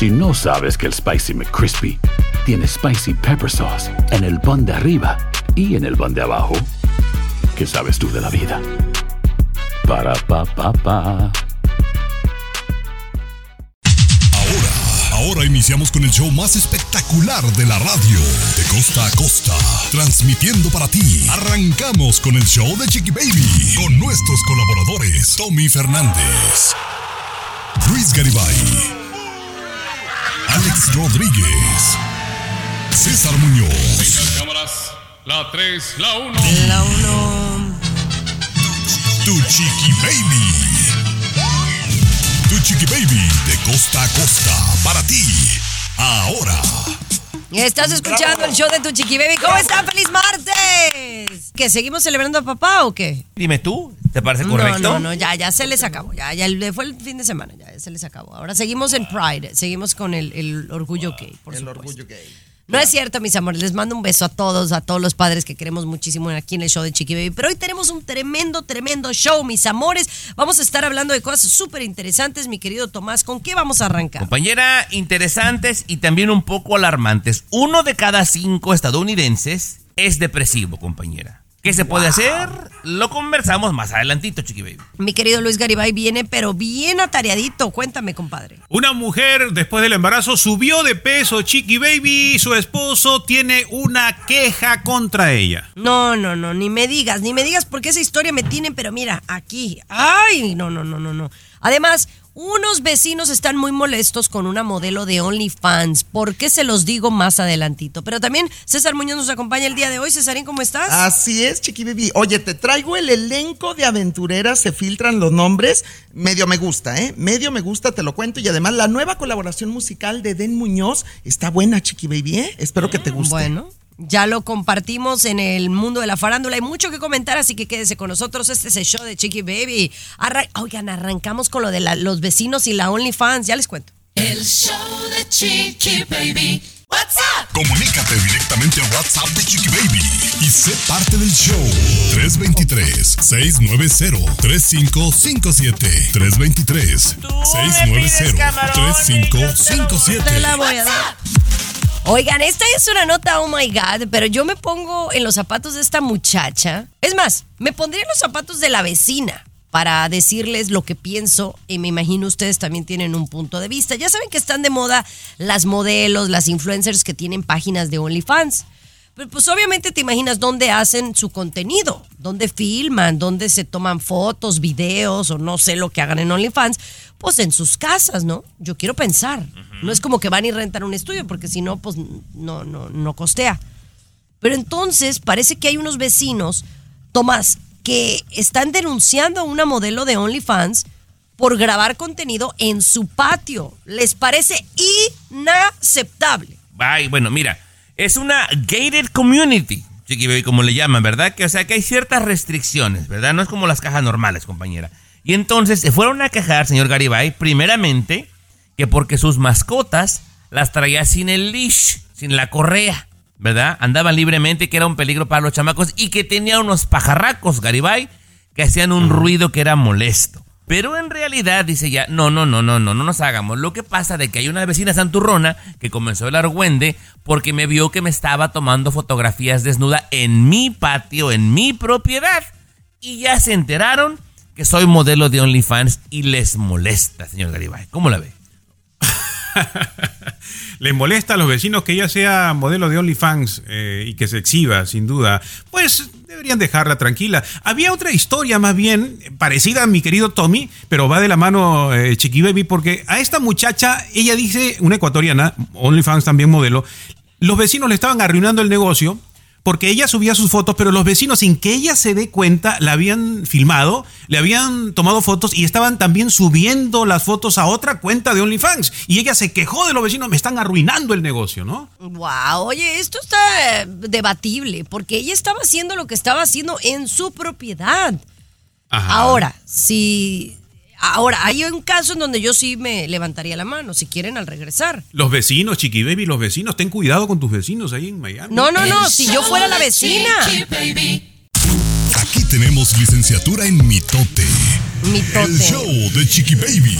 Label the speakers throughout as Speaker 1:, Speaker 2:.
Speaker 1: Si no sabes que el Spicy McCrispy tiene Spicy Pepper Sauce en el pan de arriba y en el pan de abajo, ¿qué sabes tú de la vida? Para, pa, pa, pa.
Speaker 2: Ahora, ahora iniciamos con el show más espectacular de la radio, de costa a costa, transmitiendo para ti. Arrancamos con el show de Chiqui Baby, con nuestros colaboradores, Tommy Fernández, Luis Garibay, Alex Rodríguez, César Muñoz,
Speaker 3: cámaras. La 3, la 1.
Speaker 4: La uno.
Speaker 2: tu Chiqui Baby. Tu Chiqui Baby, de costa a costa, para ti. Ahora.
Speaker 4: Estás escuchando el show de tu chiqui baby. ¿Cómo están? ¡Feliz martes! ¿Que seguimos celebrando a papá o qué?
Speaker 5: Dime tú, ¿te parece correcto?
Speaker 4: No, no, no, ya, ya se les acabó. Ya, ya el- fue el fin de semana, ya se les acabó. Ahora seguimos en Pride, seguimos con el, el orgullo gay, por
Speaker 6: El
Speaker 4: supuesto.
Speaker 6: orgullo gay.
Speaker 4: No es cierto, mis amores. Les mando un beso a todos, a todos los padres que queremos muchísimo aquí en el show de Chiqui Baby. Pero hoy tenemos un tremendo, tremendo show, mis amores. Vamos a estar hablando de cosas súper interesantes, mi querido Tomás. ¿Con qué vamos a arrancar?
Speaker 5: Compañera, interesantes y también un poco alarmantes. Uno de cada cinco estadounidenses es depresivo, compañera. ¿Qué se puede hacer? Lo conversamos más adelantito, Chiqui Baby.
Speaker 4: Mi querido Luis Garibay viene, pero bien atareadito. Cuéntame, compadre.
Speaker 3: Una mujer después del embarazo subió de peso, Chiqui Baby, y su esposo tiene una queja contra ella.
Speaker 4: No, no, no, ni me digas, ni me digas porque esa historia me tiene, pero mira, aquí. Ay, no, no, no, no, no. Además, unos vecinos están muy molestos con una modelo de OnlyFans. ¿Por qué se los digo más adelantito? Pero también César Muñoz nos acompaña el día de hoy. Cesarín, ¿cómo estás?
Speaker 6: Así es, Chiqui Baby. Oye, te traigo el elenco de aventureras, se filtran los nombres. Medio me gusta, ¿eh? Medio me gusta, te lo cuento. Y además, la nueva colaboración musical de Den Muñoz está buena, Chiqui Baby, ¿eh? Espero que te guste.
Speaker 4: Bueno, ya lo compartimos en el mundo de la farándula. Hay mucho que comentar, así que quédese con nosotros. Este es el show de Chiqui Baby. Arran- Oigan, arrancamos con lo de la- los vecinos y la OnlyFans. Ya les cuento.
Speaker 7: El show de Chiqui Baby. What's up?
Speaker 2: Comunícate directamente a WhatsApp de Chiqui Baby y sé parte del show. 323-690-3557. 323-690-3557.
Speaker 4: Te la voy a dar. Oigan, esta es una nota, oh my God, pero yo me pongo en los zapatos de esta muchacha. Es más, me pondría en los zapatos de la vecina para decirles lo que pienso y me imagino ustedes también tienen un punto de vista. Ya saben que están de moda las modelos, las influencers que tienen páginas de OnlyFans. Pero pues obviamente te imaginas dónde hacen su contenido, dónde filman, dónde se toman fotos, videos o no sé lo que hagan en OnlyFans, pues en sus casas, ¿no? Yo quiero pensar. No es como que van y rentan un estudio porque si no, pues no, no, no costea. Pero entonces parece que hay unos vecinos, Tomás, que están denunciando a una modelo de OnlyFans por grabar contenido en su patio. ¿Les parece inaceptable?
Speaker 5: Ay, bueno, mira, es una gated community, Chiqui Baby, como le llaman, ¿verdad? Que o sea que hay ciertas restricciones, ¿verdad? No es como las cajas normales, compañera. Y entonces se fueron a quejar, señor Garibay, primeramente, que porque sus mascotas las traía sin el leash, sin la correa, ¿verdad? Andaban libremente, que era un peligro para los chamacos y que tenía unos pajarracos, Garibay, que hacían un ruido que era molesto. Pero en realidad dice ya, no, no, no, no, no, no nos hagamos. Lo que pasa de que hay una vecina santurrona que comenzó el argüende porque me vio que me estaba tomando fotografías desnuda en mi patio, en mi propiedad. Y ya se enteraron que soy modelo de OnlyFans y les molesta, señor Garibay. ¿Cómo la ve?
Speaker 3: Les molesta a los vecinos que ella sea modelo de OnlyFans eh, y que se exhiba, sin duda. Pues deberían dejarla tranquila. Había otra historia más bien parecida a mi querido Tommy, pero va de la mano eh, Chiqui Baby, porque a esta muchacha, ella dice, una ecuatoriana, OnlyFans también modelo, los vecinos le estaban arruinando el negocio porque ella subía sus fotos, pero los vecinos, sin que ella se dé cuenta, la habían filmado, le habían tomado fotos y estaban también subiendo las fotos a otra cuenta de OnlyFans. Y ella se quejó de los vecinos, me están arruinando el negocio, ¿no?
Speaker 4: Wow, oye, esto está eh, debatible porque ella estaba haciendo lo que estaba haciendo en su propiedad.
Speaker 3: Ajá.
Speaker 4: Ahora, si ahora hay un caso en donde yo sí me levantaría la mano, si quieren al regresar.
Speaker 3: Los vecinos, Chiqui Baby, los vecinos, ten cuidado con tus vecinos ahí en Miami.
Speaker 4: No, no, no,
Speaker 7: El
Speaker 4: si yo fuera la vecina.
Speaker 2: Aquí tenemos licenciatura en mitote.
Speaker 4: Mitote.
Speaker 2: El show de Chiqui Baby.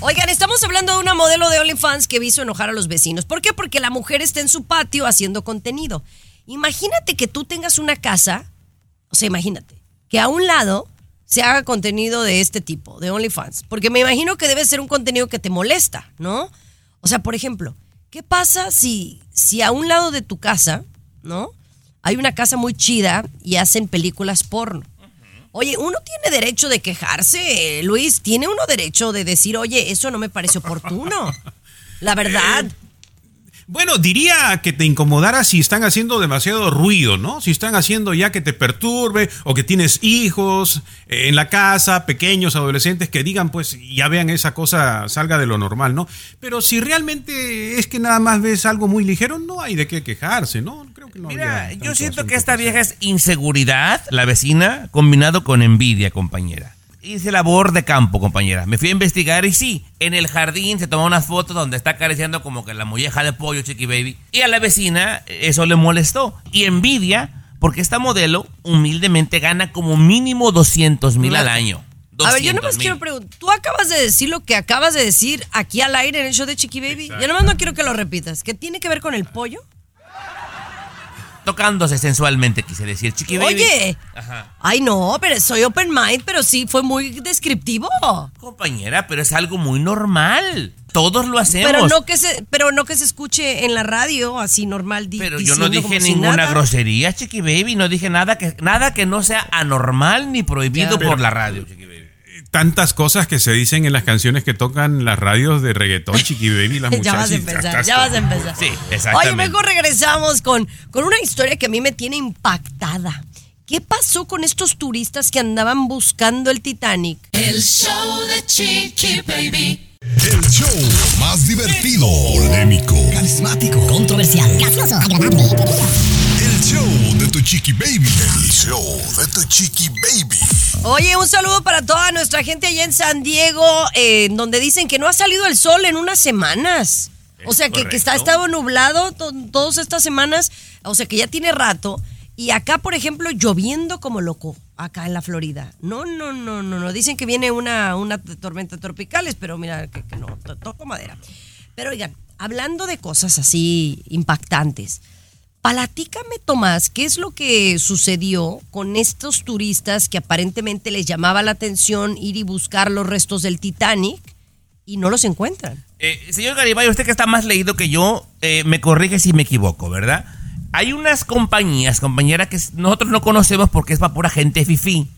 Speaker 4: Oigan, estamos hablando de una modelo de OnlyFans que hizo enojar a los vecinos. ¿Por qué? Porque la mujer está en su patio haciendo contenido. Imagínate que tú tengas una casa, o sea, imagínate, que a un lado se haga contenido de este tipo, de OnlyFans. Porque me imagino que debe ser un contenido que te molesta, ¿no? O sea, por ejemplo, ¿qué pasa si, si a un lado de tu casa, ¿no? Hay una casa muy chida y hacen películas porno. Oye, uno tiene derecho de quejarse, Luis. Tiene uno derecho de decir, oye, eso no me parece oportuno. La verdad.
Speaker 3: Bueno, diría que te incomodara si están haciendo demasiado ruido, ¿no? Si están haciendo ya que te perturbe o que tienes hijos eh, en la casa, pequeños, adolescentes, que digan, pues ya vean esa cosa salga de lo normal, ¿no? Pero si realmente es que nada más ves algo muy ligero, no hay de qué quejarse, ¿no? Creo que no
Speaker 5: Mira, yo siento que esta vieja es inseguridad, la vecina, combinado con envidia, compañera. Hice labor de campo, compañera. Me fui a investigar y sí, en el jardín se tomó una foto donde está acariciando como que la molleja de pollo, Chiqui Baby. Y a la vecina eso le molestó. Y envidia, porque esta modelo humildemente gana como mínimo 200 mil al año.
Speaker 4: A ver, yo
Speaker 5: 200,000.
Speaker 4: nomás quiero preguntar, tú acabas de decir lo que acabas de decir aquí al aire en el show de Chiqui Baby. Yo nomás no quiero que lo repitas. ¿Qué tiene que ver con el pollo?
Speaker 5: Tocándose sensualmente, quise decir. Chiqui Baby.
Speaker 4: Oye,
Speaker 5: Ajá.
Speaker 4: ay no, pero soy open mind, pero sí fue muy descriptivo.
Speaker 5: Compañera, pero es algo muy normal. Todos lo hacemos.
Speaker 4: Pero no que se, pero no que se escuche en la radio así normal. di-
Speaker 5: Pero yo no dije
Speaker 4: si
Speaker 5: ninguna grosería, Chiqui Baby. No dije nada que, nada que no sea anormal ni prohibido
Speaker 4: Ya.
Speaker 5: por la radio, Chiqui Baby.
Speaker 3: Tantas cosas que se dicen en las canciones que tocan las radios de reggaetón, Chiqui Baby, las
Speaker 4: Ya vas
Speaker 3: muchachas.
Speaker 4: a empezar, ya vas a empezar.
Speaker 5: Sí, exactamente.
Speaker 4: Oye, mejor regresamos con, con una historia que a mí me tiene impactada. ¿Qué pasó con estos turistas que andaban buscando el Titanic?
Speaker 7: El show de Chiqui Baby.
Speaker 2: El show más divertido, polémico,
Speaker 8: carismático, controversial, gracioso, agradable,
Speaker 2: show de tu chiqui baby, el show de tu chiqui baby.
Speaker 4: Oye, un saludo para toda nuestra gente allá en San Diego, eh, en donde dicen que no ha salido el sol en unas semanas. O sea, que, que está, ha estado nublado to- todas estas semanas, o sea, que ya tiene rato. Y acá, por ejemplo, lloviendo como loco, acá en la Florida. No, no, no, no, no. Dicen que viene una, una tormenta tropicales, pero mira, que, que no, to- toco madera. Pero oigan, hablando de cosas así impactantes, Platícame, Tomás, ¿qué es lo que sucedió con estos turistas que aparentemente les llamaba la atención ir y buscar los restos del Titanic y no los encuentran?
Speaker 5: Eh, señor Garibay, usted que está más leído que yo, eh, me corrige si me equivoco, ¿verdad? Hay unas compañías, compañera, que nosotros no conocemos porque es para pura gente fifí,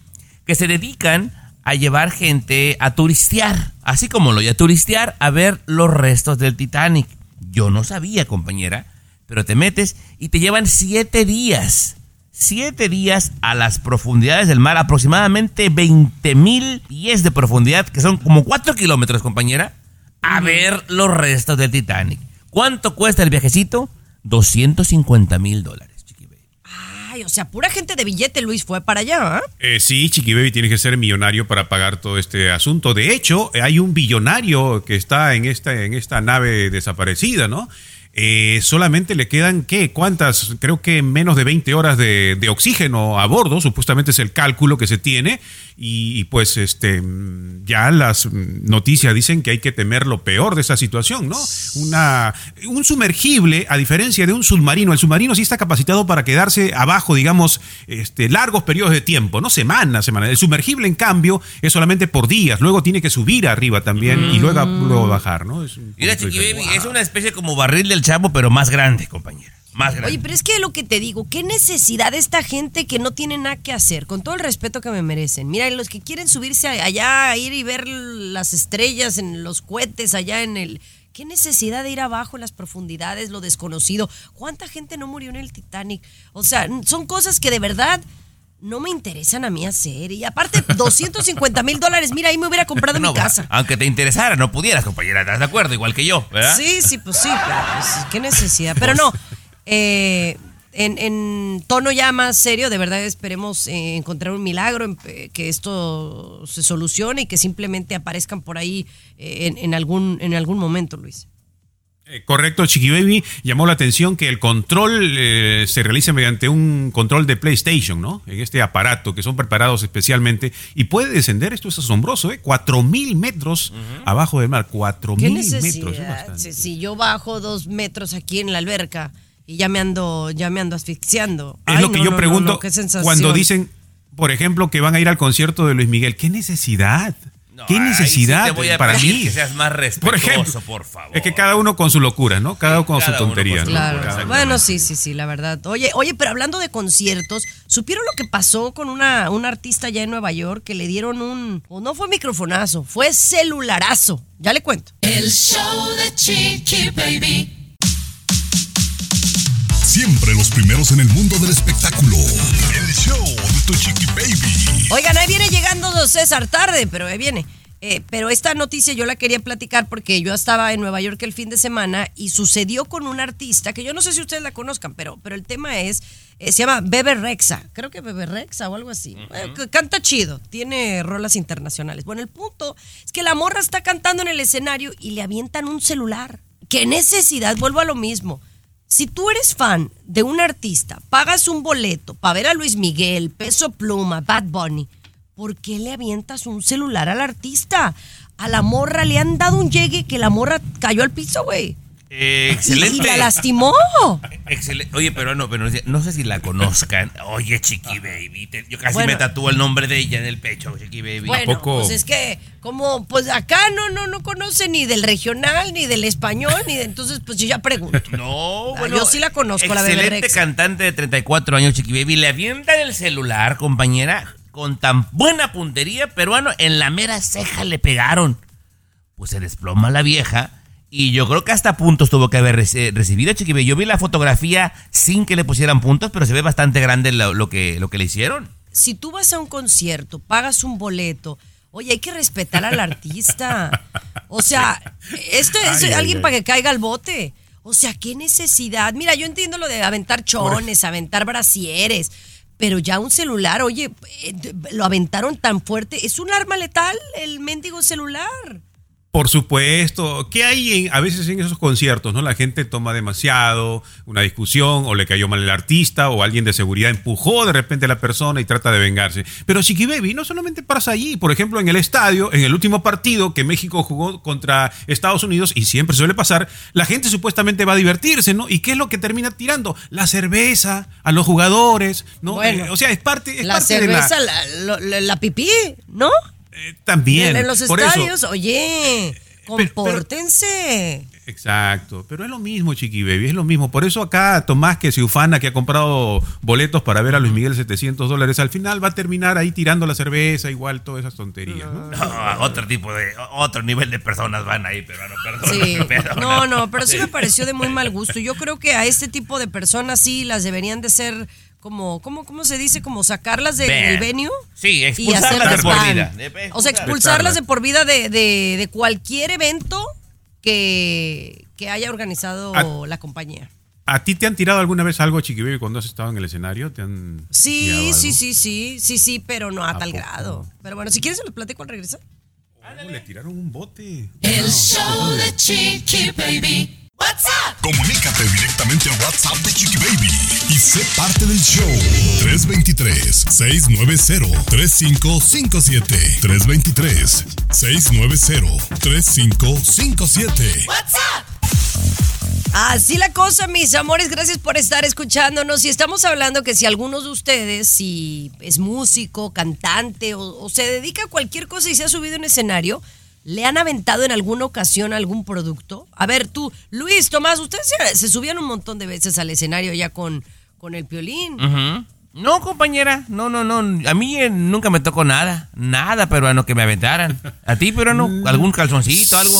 Speaker 5: que se dedican a llevar gente a turistear, así como lo y a turistear, a ver los restos del Titanic. Yo no sabía, compañera, pero te metes y te llevan siete días. Siete días a las profundidades del mar, aproximadamente 20 mil pies de profundidad, que son como 4 kilómetros, compañera, a ver los restos del Titanic. ¿Cuánto cuesta el viajecito? 250 mil dólares, chiqui baby.
Speaker 4: Ay, o sea, pura gente de billete, Luis, fue para allá, ¿ah?
Speaker 3: Eh, sí, Chiqui Baby tiene que ser millonario para pagar todo este asunto. De hecho, hay un billonario que está en esta, en esta nave desaparecida, ¿no? Eh, solamente le quedan, ¿qué? ¿Cuántas? Creo que menos de 20 horas de, de oxígeno a bordo, supuestamente es el cálculo que se tiene. Y, y pues este mm, ya las mm, noticias dicen que hay que temer lo peor de esa situación, ¿no? Una, un sumergible, a diferencia de un submarino, el submarino sí está capacitado para quedarse abajo, digamos, este, largos periodos de tiempo, no semanas, semanas. El sumergible, en cambio, es solamente por días, luego tiene que subir arriba también y luego, luego bajar, ¿no? Es un
Speaker 5: Mira, chiqui baby, es una especie como barril del chavo, pero más grande, compañera. Más grande.
Speaker 4: Oye, pero es que lo que te digo, qué necesidad de esta gente que no tiene nada que hacer, con todo el respeto que me merecen. Mira, los que quieren subirse allá, a ir y ver las estrellas en los cohetes allá en el... ¿Qué necesidad de ir abajo en las profundidades, lo desconocido? ¿Cuánta gente no murió en el Titanic? O sea, son cosas que de verdad no me interesan a mí hacer. Y aparte, 250 mil dólares, mira, ahí me hubiera comprado
Speaker 5: No,
Speaker 4: mi casa.
Speaker 5: Aunque te interesara, no pudieras, compañera. ¿Estás de acuerdo? Igual que yo, ¿verdad?
Speaker 4: Sí, sí, pues sí, pero pues, qué necesidad. Pero no, eh, en, en tono ya más serio, de verdad esperemos eh, encontrar un milagro, en- eh, que esto se solucione y que simplemente aparezcan por ahí eh, en, en algún, en algún momento, Luis.
Speaker 3: Eh, correcto, Chiqui Baby llamó la atención que el control eh, se realiza mediante un control de PlayStation, ¿no? En este aparato que son preparados especialmente y puede descender, esto es asombroso, ¿eh? 4000 metros abajo del mar, 4000
Speaker 4: ¿Qué
Speaker 3: metros.
Speaker 4: Si, si yo bajo dos metros aquí en la alberca y ya me ando, ya me ando asfixiando.
Speaker 3: Es
Speaker 4: Ay,
Speaker 3: lo que
Speaker 4: no,
Speaker 3: yo
Speaker 4: no,
Speaker 3: pregunto
Speaker 4: no, qué sensación.
Speaker 3: cuando dicen, por ejemplo, que van a ir al concierto de Luis Miguel. ¿Qué necesidad?
Speaker 5: No,
Speaker 3: ¿Qué
Speaker 5: ahí sí
Speaker 3: necesidad
Speaker 5: te voy a
Speaker 3: para mí?
Speaker 5: que seas más
Speaker 3: por
Speaker 5: respetuoso,
Speaker 3: ejemplo,
Speaker 5: por favor.
Speaker 3: es que cada uno con su locura, ¿no? Cada uno con
Speaker 5: cada
Speaker 3: su
Speaker 5: con
Speaker 3: tontería. uno.
Speaker 4: Bueno, sí, sí, sí, la verdad. Oye, oye, pero hablando de conciertos, ¿supieron lo que pasó con una, una artista allá en Nueva York que le dieron un, o no fue microfonazo, fue celularazo? Ya le cuento.
Speaker 7: El show de Chiqui Baby.
Speaker 2: Siempre los primeros en el mundo del espectáculo. El show de tu chiqui baby.
Speaker 4: Oigan, ahí viene llegando César tarde, pero ahí viene. Eh, pero esta noticia yo la quería platicar porque yo estaba en Nueva York el fin de semana y sucedió con una artista que yo no sé si ustedes la conozcan, pero, pero el tema es, eh, se llama Bebe Rexa, creo que Bebe Rexa o algo así. Eh, canta chido, tiene rolas internacionales. Bueno, el punto es que la morra está cantando en el escenario y le avientan un celular. ¿Qué necesidad? Vuelvo a lo mismo. Si tú eres fan de un artista, pagas un boleto para ver a Luis Miguel, Peso Pluma, Bad Bunny, ¿por qué le avientas un celular al artista? A la morra le han dado un llegue que la morra cayó al piso, güey.
Speaker 5: Eh,
Speaker 4: Y,
Speaker 5: excelente.
Speaker 4: y la lastimó.
Speaker 5: Excelente. Oye, pero no, pero no sé- si la conozcan. Oye, Chiqui Baby. te- yo casi
Speaker 4: Bueno.
Speaker 5: me tatúo el nombre de ella en el pecho, Chiqui Baby.
Speaker 4: Bueno,
Speaker 3: poco?
Speaker 4: pues es que como pues acá no no no conoce ni del regional ni del español ni de entonces pues yo ya pregunto.
Speaker 5: No,
Speaker 4: Ah,
Speaker 5: bueno.
Speaker 4: yo sí la conozco, la Bebe
Speaker 5: Excelente cantante de 34 años, Chiqui Baby. Le avientan el celular, compañera, con tan buena puntería, peruano, en la mera ceja le pegaron. Pues se desploma la vieja. Y yo creo que hasta puntos tuvo que haber reci- recibido, Chiqui. Yo vi la fotografía sin que le pusieran puntos, pero se ve bastante grande lo, lo que, lo que le hicieron.
Speaker 4: si tú vas a un concierto, pagas un boleto, oye, hay que respetar al artista. O sea, esto es
Speaker 3: Ay,
Speaker 4: alguien
Speaker 3: ay.
Speaker 4: para que caiga al bote. O sea, qué necesidad. Mira, yo entiendo lo de aventar chones, aventar brasieres, pero ya un celular, oye, eh, lo aventaron tan fuerte. Es un arma letal el mendigo celular.
Speaker 3: Por supuesto. ¿Qué hay en- a veces en esos conciertos? ¿no? La gente toma demasiado, una discusión, o le cayó mal el artista, o alguien de seguridad empujó de repente a la persona y trata de vengarse. Pero Chiqui Baby no solamente pasa allí. Por ejemplo, en el estadio, en el último partido que México jugó contra Estados Unidos, y siempre suele pasar, la gente supuestamente va a divertirse, ¿no? ¿Y qué es lo que termina tirando? La cerveza a los jugadores, ¿no?
Speaker 4: Bueno,
Speaker 3: Eh, o sea, es parte, es
Speaker 4: la
Speaker 3: parte
Speaker 4: cerveza,
Speaker 3: de la...
Speaker 4: la- la pipí, ¿no?
Speaker 3: Eh, también.
Speaker 4: en los
Speaker 3: por eso.
Speaker 4: estadios, oye,
Speaker 3: pero-
Speaker 4: compórtense.
Speaker 3: Exacto, pero es lo mismo, Chiqui Baby, es lo mismo. Por eso acá Tomás, que se ufana, que ha comprado boletos para ver a Luis Miguel 700 dólares, al final va a terminar ahí tirando la cerveza, igual, todas esas tonterías. ¿no?
Speaker 5: No, otro tipo de, otro nivel de personas van ahí, pero no, perdón.
Speaker 4: Sí,
Speaker 5: perdón.
Speaker 4: no, no, pero sí me pareció de muy mal gusto. Yo creo que a este tipo de personas sí las deberían de ser como, ¿cómo, cómo se dice? Como sacarlas de- del venue.
Speaker 5: Sí,
Speaker 4: y
Speaker 5: expulsarlas
Speaker 4: hacerlas
Speaker 5: de por vida. De-
Speaker 4: O sea, expulsarlas de por vida de, de- de cualquier evento que, que haya organizado la compañía.
Speaker 3: ¿A ti te han tirado alguna vez algo, Chiqui Baby, cuando has estado en el escenario? ¿Te han
Speaker 4: Sí,
Speaker 3: algo?
Speaker 4: sí, sí, sí, sí, sí, pero no a,
Speaker 3: ¿A
Speaker 4: tal
Speaker 3: poco?
Speaker 4: grado. Pero bueno, si quieres se los platico al regresar.
Speaker 3: Oh, le tiraron un bote.
Speaker 7: El show de Chiqui Baby. What's up?
Speaker 2: Comunícate directamente al WhatsApp de Chiqui Baby y sé parte del show. 323-690-3557. 323-690-3557.
Speaker 7: What's up?
Speaker 4: Así la cosa, mis amores, gracias por estar escuchándonos. Y estamos hablando que si algunos de ustedes, si es músico, cantante o, o se dedica a cualquier cosa y se ha subido en escenario, ¿le han aventado en alguna ocasión algún producto? A ver, tú, Luis, Tomás, ustedes se, se subían un montón de veces al escenario ya con, con el piolín.
Speaker 5: Ujú. No, compañera, no, no, no. A mí eh, nunca me tocó nada. Nada peruano que me aventaran. ¿A ti, peruano? ¿Algún calzoncito, algo?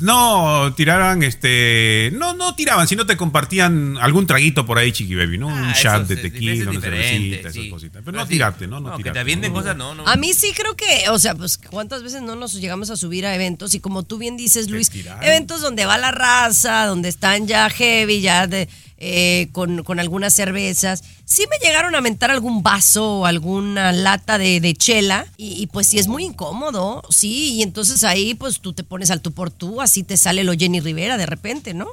Speaker 3: No, tiraban, este. No, no tiraban, sino te compartían algún traguito por ahí, Chiqui Baby, ¿no? un
Speaker 5: Ah,
Speaker 3: shot
Speaker 5: eso
Speaker 3: de tequila,
Speaker 5: es
Speaker 3: una cervecita,
Speaker 5: sí.
Speaker 3: esas cositas. Pero
Speaker 5: Pero
Speaker 3: no
Speaker 5: sí.
Speaker 3: tirarte, ¿no? No,
Speaker 5: No, que te avienten
Speaker 3: no.
Speaker 5: cosas, no, no.
Speaker 4: A mí sí creo que, o sea, pues cuántas veces no nos llegamos a subir a eventos y como tú bien dices, Luis, eventos donde va la raza, donde están ya heavy, ya de, eh, con, con algunas cervezas. Sí me llegaron a mentar algún vaso o alguna lata de, de chela y, y, pues sí es muy incómodo, sí, y entonces ahí pues tú te pones al tú por tú, así te sale lo Jenny Rivera de repente, ¿no?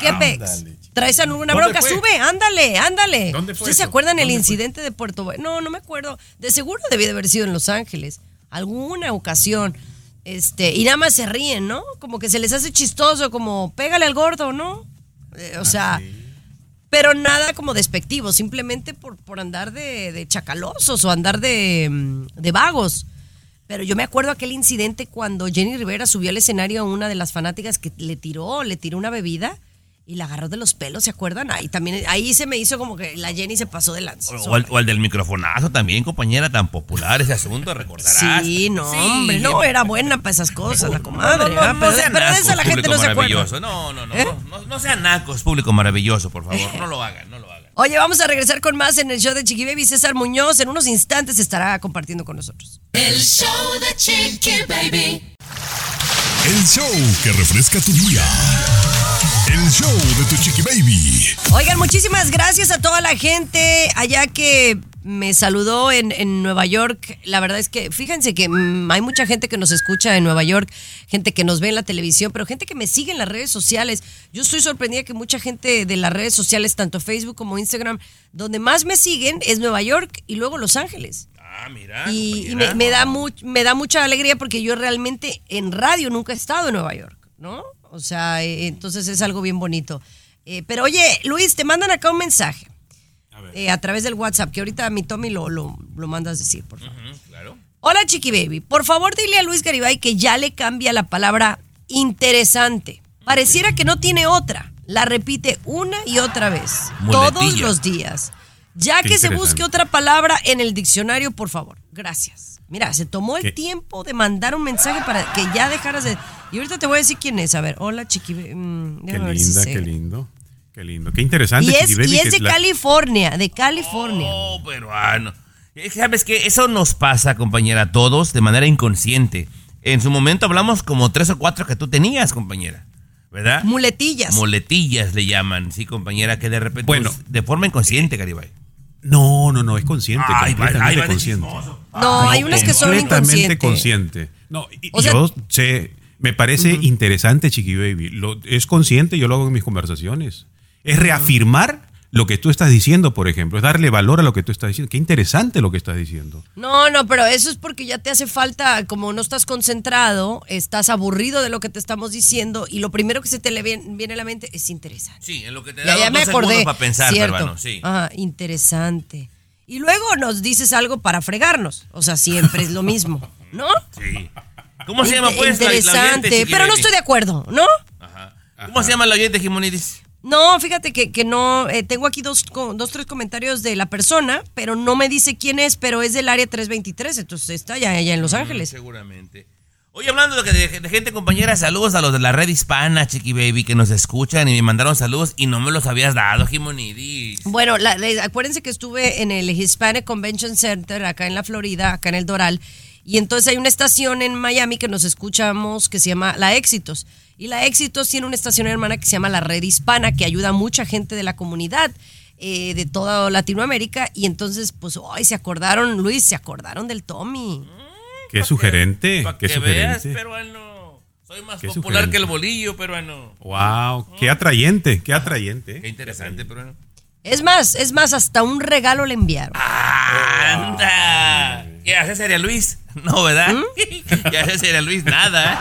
Speaker 4: ¿Qué pex? ¿Traes alguna
Speaker 3: ¿Dónde
Speaker 4: bronca?
Speaker 3: fue?
Speaker 4: Sube, ándale, ándale.
Speaker 3: ¿Dónde fue
Speaker 4: ¿Ustedes se acuerdan el incidente de Puerto Vallarta? No, no me acuerdo. De seguro debí de haber sido en Los Ángeles. Alguna ocasión. Este, y nada más se ríen, ¿no? Como que se les hace chistoso, como pégale al gordo, ¿no? Eh, o sea, pero nada como despectivo, simplemente por, por andar de, de chacalosos o andar de, mm, de vagos. Pero yo me acuerdo aquel incidente cuando Jenny Rivera subió al escenario a una de las fanáticas que le tiró, le tiró una bebida y la agarró de los pelos, ¿se acuerdan? Ahí también, ahí se me hizo como que la Jenny se pasó de lanza.
Speaker 5: O, o el, o el del microfonazo también, compañera, tan popular ese asunto, recordarás.
Speaker 4: Sí, no,
Speaker 5: Sí.
Speaker 4: hombre, no, era buena para esas cosas, la comadre.
Speaker 5: No, no,
Speaker 4: pero, de eso la gente no se acuerda.
Speaker 5: no, no,
Speaker 4: ¿Eh?
Speaker 5: no, no, no sean nacos, público maravilloso, por favor. No lo hagan, no lo hagan.
Speaker 4: Oye, vamos a regresar con más en el show de Chiqui Baby. César Muñoz en unos instantes estará compartiendo con nosotros.
Speaker 7: El show de Chiqui Baby.
Speaker 2: El show que refresca tu día. El show de tu chiqui baby.
Speaker 4: Oigan, muchísimas gracias a toda la gente allá que me saludó en, en Nueva York. La verdad es que fíjense que mm, hay mucha gente que nos escucha en Nueva York, gente que nos ve en la televisión, pero gente que me sigue en las redes sociales. Yo estoy sorprendida que mucha gente de las redes sociales, tanto Facebook como Instagram, donde más me siguen es Nueva York y luego Los Ángeles.
Speaker 5: Ah, mira.
Speaker 4: Y, me, me da much- me da mucha alegría porque yo realmente en radio nunca he estado en Nueva York, ¿no? O sea, eh, entonces es algo bien bonito. Eh, pero oye, Luis, te mandan acá un mensaje eh, a través del WhatsApp, que ahorita a mi Tommy lo, lo, lo mandas decir, por favor.
Speaker 5: Claro.
Speaker 4: Hola, Chiqui Baby. Por favor, dile a Luis Garibay que ya le cambia la palabra interesante. Pareciera que no tiene otra. La repite una y otra vez. Todos los días. Ya
Speaker 3: Qué
Speaker 4: que se busque otra palabra en el diccionario, por favor. Gracias. Mira, se tomó el
Speaker 3: Qué-
Speaker 4: tiempo de mandar un mensaje para que ya dejaras de. Y ahorita te voy a decir quién es. A ver, hola, Chiqui. Mm,
Speaker 3: Qué
Speaker 4: déjame ver si
Speaker 3: linda,
Speaker 4: sé.
Speaker 3: qué lindo. Qué lindo. Qué interesante,
Speaker 4: Y es,
Speaker 3: Chiqui Baby,
Speaker 4: y es
Speaker 3: que
Speaker 4: de
Speaker 3: la-
Speaker 4: California, de California.
Speaker 5: Oh, peruano. Eh, ¿Sabes qué? Eso nos pasa, compañera, a todos de manera inconsciente. En su momento hablamos como tres o cuatro que tú tenías, compañera. ¿Verdad?
Speaker 4: Muletillas.
Speaker 5: Muletillas le llaman, sí, compañera, que de repente,
Speaker 3: Bueno.
Speaker 5: pues, de forma inconsciente, Garibay.
Speaker 3: No, no, no, es consciente,
Speaker 5: Ay,
Speaker 3: completamente
Speaker 5: ay,
Speaker 3: consciente.
Speaker 5: chismoso.
Speaker 4: no, hay unas que son
Speaker 3: completamente
Speaker 4: inconscientes.
Speaker 3: consciente. No, y-
Speaker 4: O sea-
Speaker 3: yo sé, me parece interesante, Chiqui Baby. Lo, es consciente, yo lo hago en mis conversaciones. Es reafirmar lo que tú estás diciendo, por ejemplo. Es darle valor a lo que tú estás diciendo. Qué interesante lo que estás diciendo.
Speaker 4: No, no, pero eso es porque ya te hace falta, como no estás concentrado, estás aburrido de lo que te estamos diciendo y lo primero que se te le viene, viene a la mente es interesante.
Speaker 5: Sí, en lo que te
Speaker 4: Ya,
Speaker 5: da
Speaker 4: ya
Speaker 5: dos
Speaker 4: acordé.
Speaker 5: para pensar,
Speaker 4: Cierto.
Speaker 5: peruano, sí.
Speaker 4: Ajá, interesante. Y luego nos dices algo para fregarnos. O sea, siempre es lo mismo, ¿no?
Speaker 5: Sí. ¿Cómo se llama, pues, la- la,
Speaker 4: Interesante.
Speaker 5: oyente, Chiqui
Speaker 4: pero no estoy de acuerdo, ¿no?
Speaker 5: Ajá. ¿Cómo se llama la oyente, Jimonidis?
Speaker 4: No, fíjate que, que no, eh, tengo aquí dos, dos, tres comentarios de la persona, pero no me dice quién es, pero es del área 323, entonces está allá, allá en Los Ángeles.
Speaker 5: Seguramente. Oye, hablando de, de- de gente, compañera, saludos a los de la red hispana, Chiqui Baby, que nos escuchan y me mandaron saludos y no me los habías dado, Jimonidis.
Speaker 4: Bueno, la- acuérdense que estuve en el Hispanic Convention Center acá en la Florida, acá en el Doral, y entonces hay una estación en Miami que nos escuchamos que se llama La Éxitos. Y La Éxitos tiene una estación hermana que se llama La Red Hispana, que ayuda a mucha gente de la comunidad eh, de toda Latinoamérica. Y entonces, pues, hoy se acordaron, Luis, se acordaron del Tommy.
Speaker 3: Qué sugerente,
Speaker 5: Para
Speaker 3: qué
Speaker 5: que veas,
Speaker 3: sugerente.
Speaker 5: peruano. Soy más
Speaker 3: Qué
Speaker 5: popular
Speaker 3: sugerente.
Speaker 5: que el bolillo, peruano.
Speaker 3: Wow, qué atrayente, qué atrayente.
Speaker 5: Qué interesante, peruano.
Speaker 4: Es más, es más, hasta un regalo le enviaron.
Speaker 5: ¡Anda! ¿Qué hace sería Luis? No, ¿verdad?
Speaker 4: ¿Mm?
Speaker 5: ¿Qué hace sería Luis? Nada.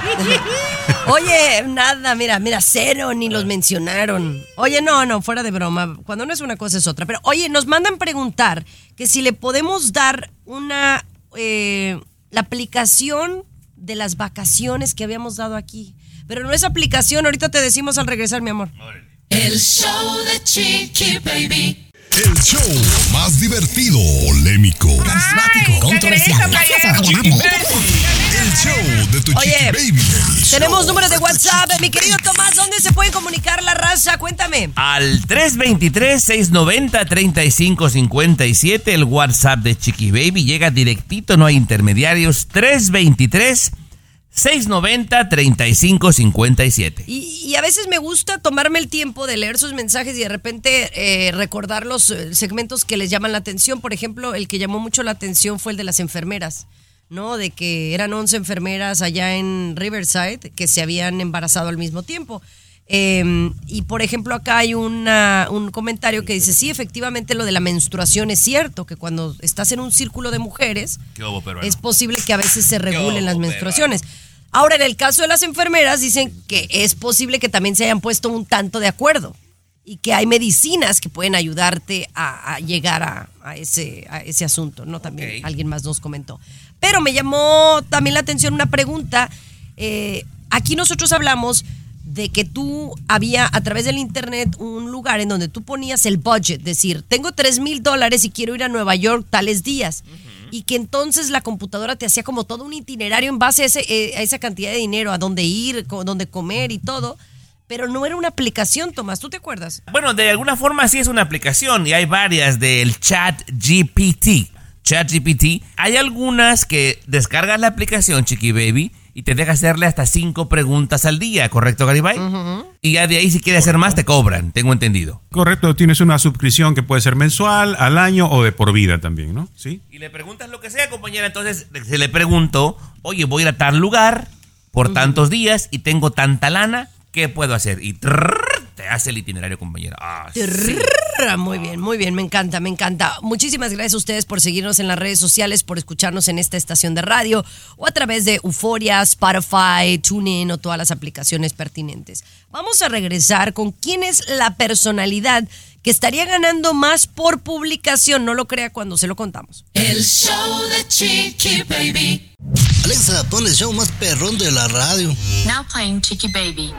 Speaker 4: Oye, nada, mira, mira, cero, ni los mencionaron. Oye, no, no, fuera de broma. Cuando no es una cosa es otra. Pero, oye, nos mandan preguntar que si le podemos dar una, eh, la aplicación de las vacaciones que habíamos dado aquí. Pero no es aplicación, ahorita te decimos al regresar, mi amor.
Speaker 7: El show de Chiqui Baby.
Speaker 2: El show más divertido, polémico,
Speaker 8: Carismático, controversial,
Speaker 2: el show de tu
Speaker 4: Oye,
Speaker 2: chiqui baby.
Speaker 4: Tenemos números de WhatsApp. Mi querido. Tomás, ¿dónde se puede comunicar la raza? Cuéntame.
Speaker 5: Al 323-690-3557, el WhatsApp de Chiqui Baby llega directito, no hay intermediarios. 690-3557.
Speaker 4: Y, y a veces me gusta tomarme el tiempo de leer sus mensajes y de repente eh, recordar los eh, segmentos que les llaman la atención. Por ejemplo, el que llamó mucho la atención fue el de las enfermeras, ¿no? De que eran 11 enfermeras allá en Riverside que se habían embarazado al mismo tiempo. Eh, y por ejemplo, acá hay una- un comentario que dice: Sí, efectivamente, lo de la menstruación es cierto, que cuando estás en un círculo de mujeres, es posible que a veces se regulen las menstruaciones. Ahora, en el caso de las enfermeras, dicen que es posible que también se hayan puesto un tanto de acuerdo y que hay medicinas que pueden ayudarte a, a llegar a, a ese, a ese asunto, ¿no? También alguien más nos comentó. Pero me llamó también la atención una pregunta. Eh, aquí nosotros hablamos de que tú había a través del internet un lugar en donde tú ponías el budget, decir, tengo 3 mil dólares y quiero ir a Nueva York tales días. Y que entonces la computadora te hacía como todo un itinerario en base a, ese, eh, esa cantidad de dinero, a dónde ir, dónde comer y todo. Pero no era una aplicación, Tomás, ¿tú te acuerdas?
Speaker 5: Bueno, de alguna forma sí es una aplicación y hay varias del Chat GPT. Chat GPT. Hay algunas que descargas la aplicación, Chiqui Baby, y te deja hacerle hasta cinco preguntas al día, ¿correcto, Garibay? Y ya de ahí, si quieres hacer más, te cobran, tengo entendido.
Speaker 3: Correcto, tienes una suscripción que puede ser mensual, al año o de por vida también, ¿no? Sí.
Speaker 5: Y le preguntas lo que sea, compañera. Entonces se le pregunto, oye, voy a ir a tal lugar por tantos días y tengo tanta lana, ¿qué puedo hacer? Y trrr, te hace el itinerario, compañera. Ah, sí.
Speaker 4: Muy bien, muy bien, me encanta, me encanta. Muchísimas gracias a ustedes por seguirnos en las redes sociales, por escucharnos en esta estación de radio o a través de Euforia, Spotify, TuneIn o todas las aplicaciones pertinentes. Vamos a regresar con quién es la personalidad que estaría ganando más por publicación, no lo crea cuando se lo contamos.
Speaker 7: El show de Chiqui Baby.
Speaker 9: Alexa, pon el show más perrón de la radio.
Speaker 10: Now playing Chicky Baby.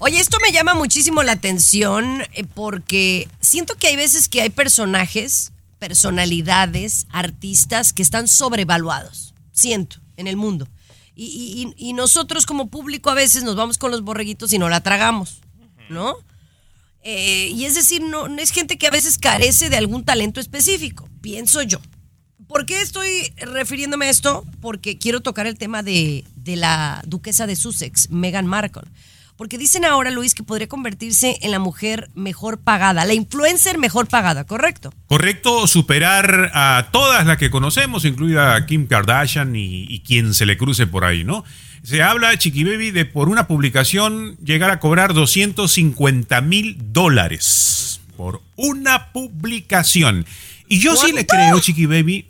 Speaker 4: Oye, esto me llama muchísimo la atención eh, porque siento que hay veces que hay personajes, personalidades, artistas que están sobrevaluados. Siento, en el mundo. Y, nosotros como público a veces nos vamos con los borreguitos y no la tragamos, ¿no? Eh, y es decir, no, es gente que a veces carece de algún talento específico, pienso yo. ¿Por qué estoy refiriéndome a esto? Porque quiero tocar el tema de la duquesa de Sussex, Meghan Markle. Porque dicen ahora, Luis, que podría convertirse en la mujer mejor pagada, la influencer mejor pagada, ¿correcto?
Speaker 3: Correcto, superar a todas las que conocemos, incluida Kim Kardashian y, y quien se le cruce por ahí, ¿no? Se habla, Chiqui Baby, de por una publicación llegar a cobrar 250 mil dólares por una publicación. Y yo sí le creo, Chiqui Baby,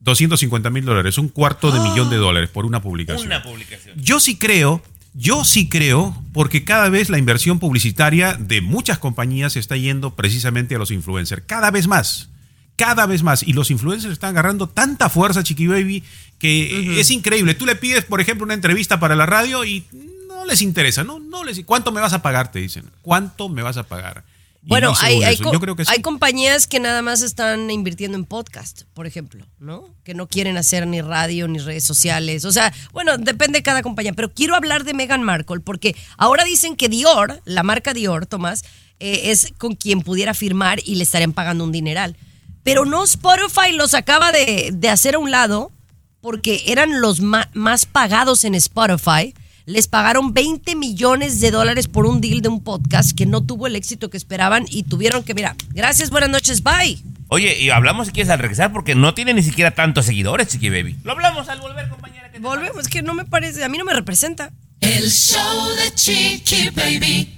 Speaker 3: 250 mil dólares, un cuarto de millón de dólares por una publicación.
Speaker 5: Una publicación.
Speaker 3: Yo sí creo, yo sí creo, porque cada vez la inversión publicitaria de muchas compañías está yendo precisamente a los influencers. Cada vez más. Cada vez más. Y los influencers están agarrando tanta fuerza, Chiqui Baby, que es increíble. Tú le pides, por ejemplo, una entrevista para la radio y no les interesa, ¿no? no les, ¿Cuánto me vas a pagar? Te dicen. ¿Cuánto me vas a pagar?
Speaker 4: Bueno,
Speaker 3: no
Speaker 4: hay, hay
Speaker 3: eso.
Speaker 4: co-
Speaker 3: Yo creo que sí.
Speaker 4: hay compañías que nada más están invirtiendo en podcast, por ejemplo, ¿no? Que no quieren hacer ni radio ni redes sociales. O sea, bueno, depende de cada compañía. Pero quiero hablar de Meghan Markle porque ahora dicen que Dior, la marca Dior, Tomás, eh, es con quien pudiera firmar y le estarían pagando un dineral. Pero no Spotify los acaba de, de hacer a un lado porque eran los más pagados en Spotify. Les pagaron 20 millones de dólares por un deal de un podcast que no tuvo el éxito que esperaban y tuvieron que, mira, gracias, buenas noches, bye.
Speaker 5: Oye, y hablamos si quieres al regresar porque no tiene ni siquiera tantos seguidores, Chiqui Baby. Lo hablamos al volver, compañera. ¿qué te
Speaker 4: Volvemos, que no me parece, a mí no me representa.
Speaker 7: El show de Chiqui Baby.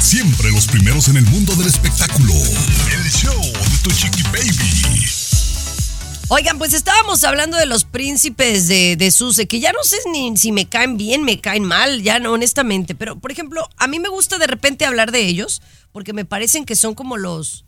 Speaker 2: Siempre los primeros en el mundo del espectáculo. El show de tu chiqui baby.
Speaker 4: Oigan, pues estábamos hablando de los príncipes de, de Suse, que ya no sé ni si me caen bien, me caen mal, ya no, honestamente. Pero, por ejemplo, a mí me gusta de repente hablar de ellos, porque me parecen que son como los,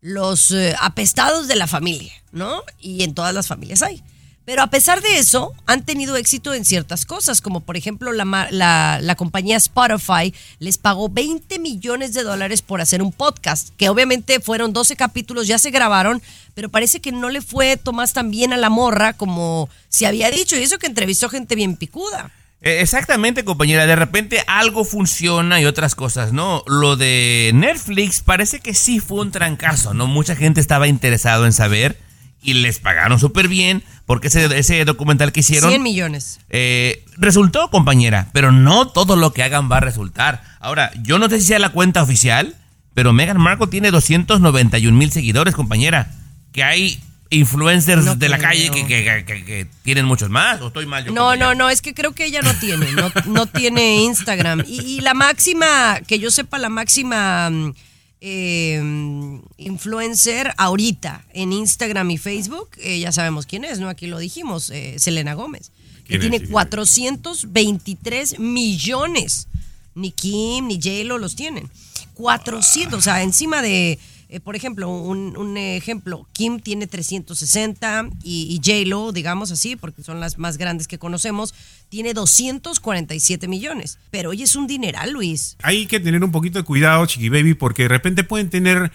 Speaker 4: los eh, apestados de la familia, ¿no? Y en todas las familias hay. Pero a pesar de eso, han tenido éxito en ciertas cosas, como por ejemplo la, la, compañía Spotify les pagó 20 millones de dólares por hacer un podcast, que obviamente fueron 12 capítulos, ya se grabaron, pero parece que no le fue Tomás tan bien a la morra como se había dicho, y eso que entrevistó gente bien picuda.
Speaker 5: Eh, Exactamente, compañera. De repente algo funciona y otras cosas, ¿no? Lo de Netflix parece que sí fue un trancazo, ¿no? Mucha gente estaba interesado en saber y les pagaron súper bien porque ese, ese documental que hicieron...
Speaker 4: 100 millones.
Speaker 5: Eh, resultó, compañera, pero no todo lo que hagan va a resultar. Ahora, yo no sé si sea la cuenta oficial, pero Meghan Markle tiene 291 mil seguidores, compañera. Que hay influencers
Speaker 4: No
Speaker 5: de la calle que, que- que- que- que tienen muchos más. ¿O estoy mal yo?
Speaker 4: No, no, no, es que creo que ella no tiene, no, no tiene Instagram. Y, y la máxima, que yo sepa, la máxima mm, eh, mm, influencer ahorita en Instagram y Facebook, eh, ya sabemos quién es, ¿no? Aquí lo dijimos, eh, Selena Gómez, que tiene
Speaker 3: Sí, sí.
Speaker 4: 423 millones. Ni Kim ni J-Lo los tienen. 400, o sea, encima de, eh, por ejemplo, un, ejemplo, Kim tiene 360 y, y J-Lo, digamos así, porque son las más grandes que conocemos, tiene 247 millones. Pero hoy es un dineral, Luis.
Speaker 3: Hay que tener un poquito de cuidado, Chiqui Baby, porque de repente pueden tener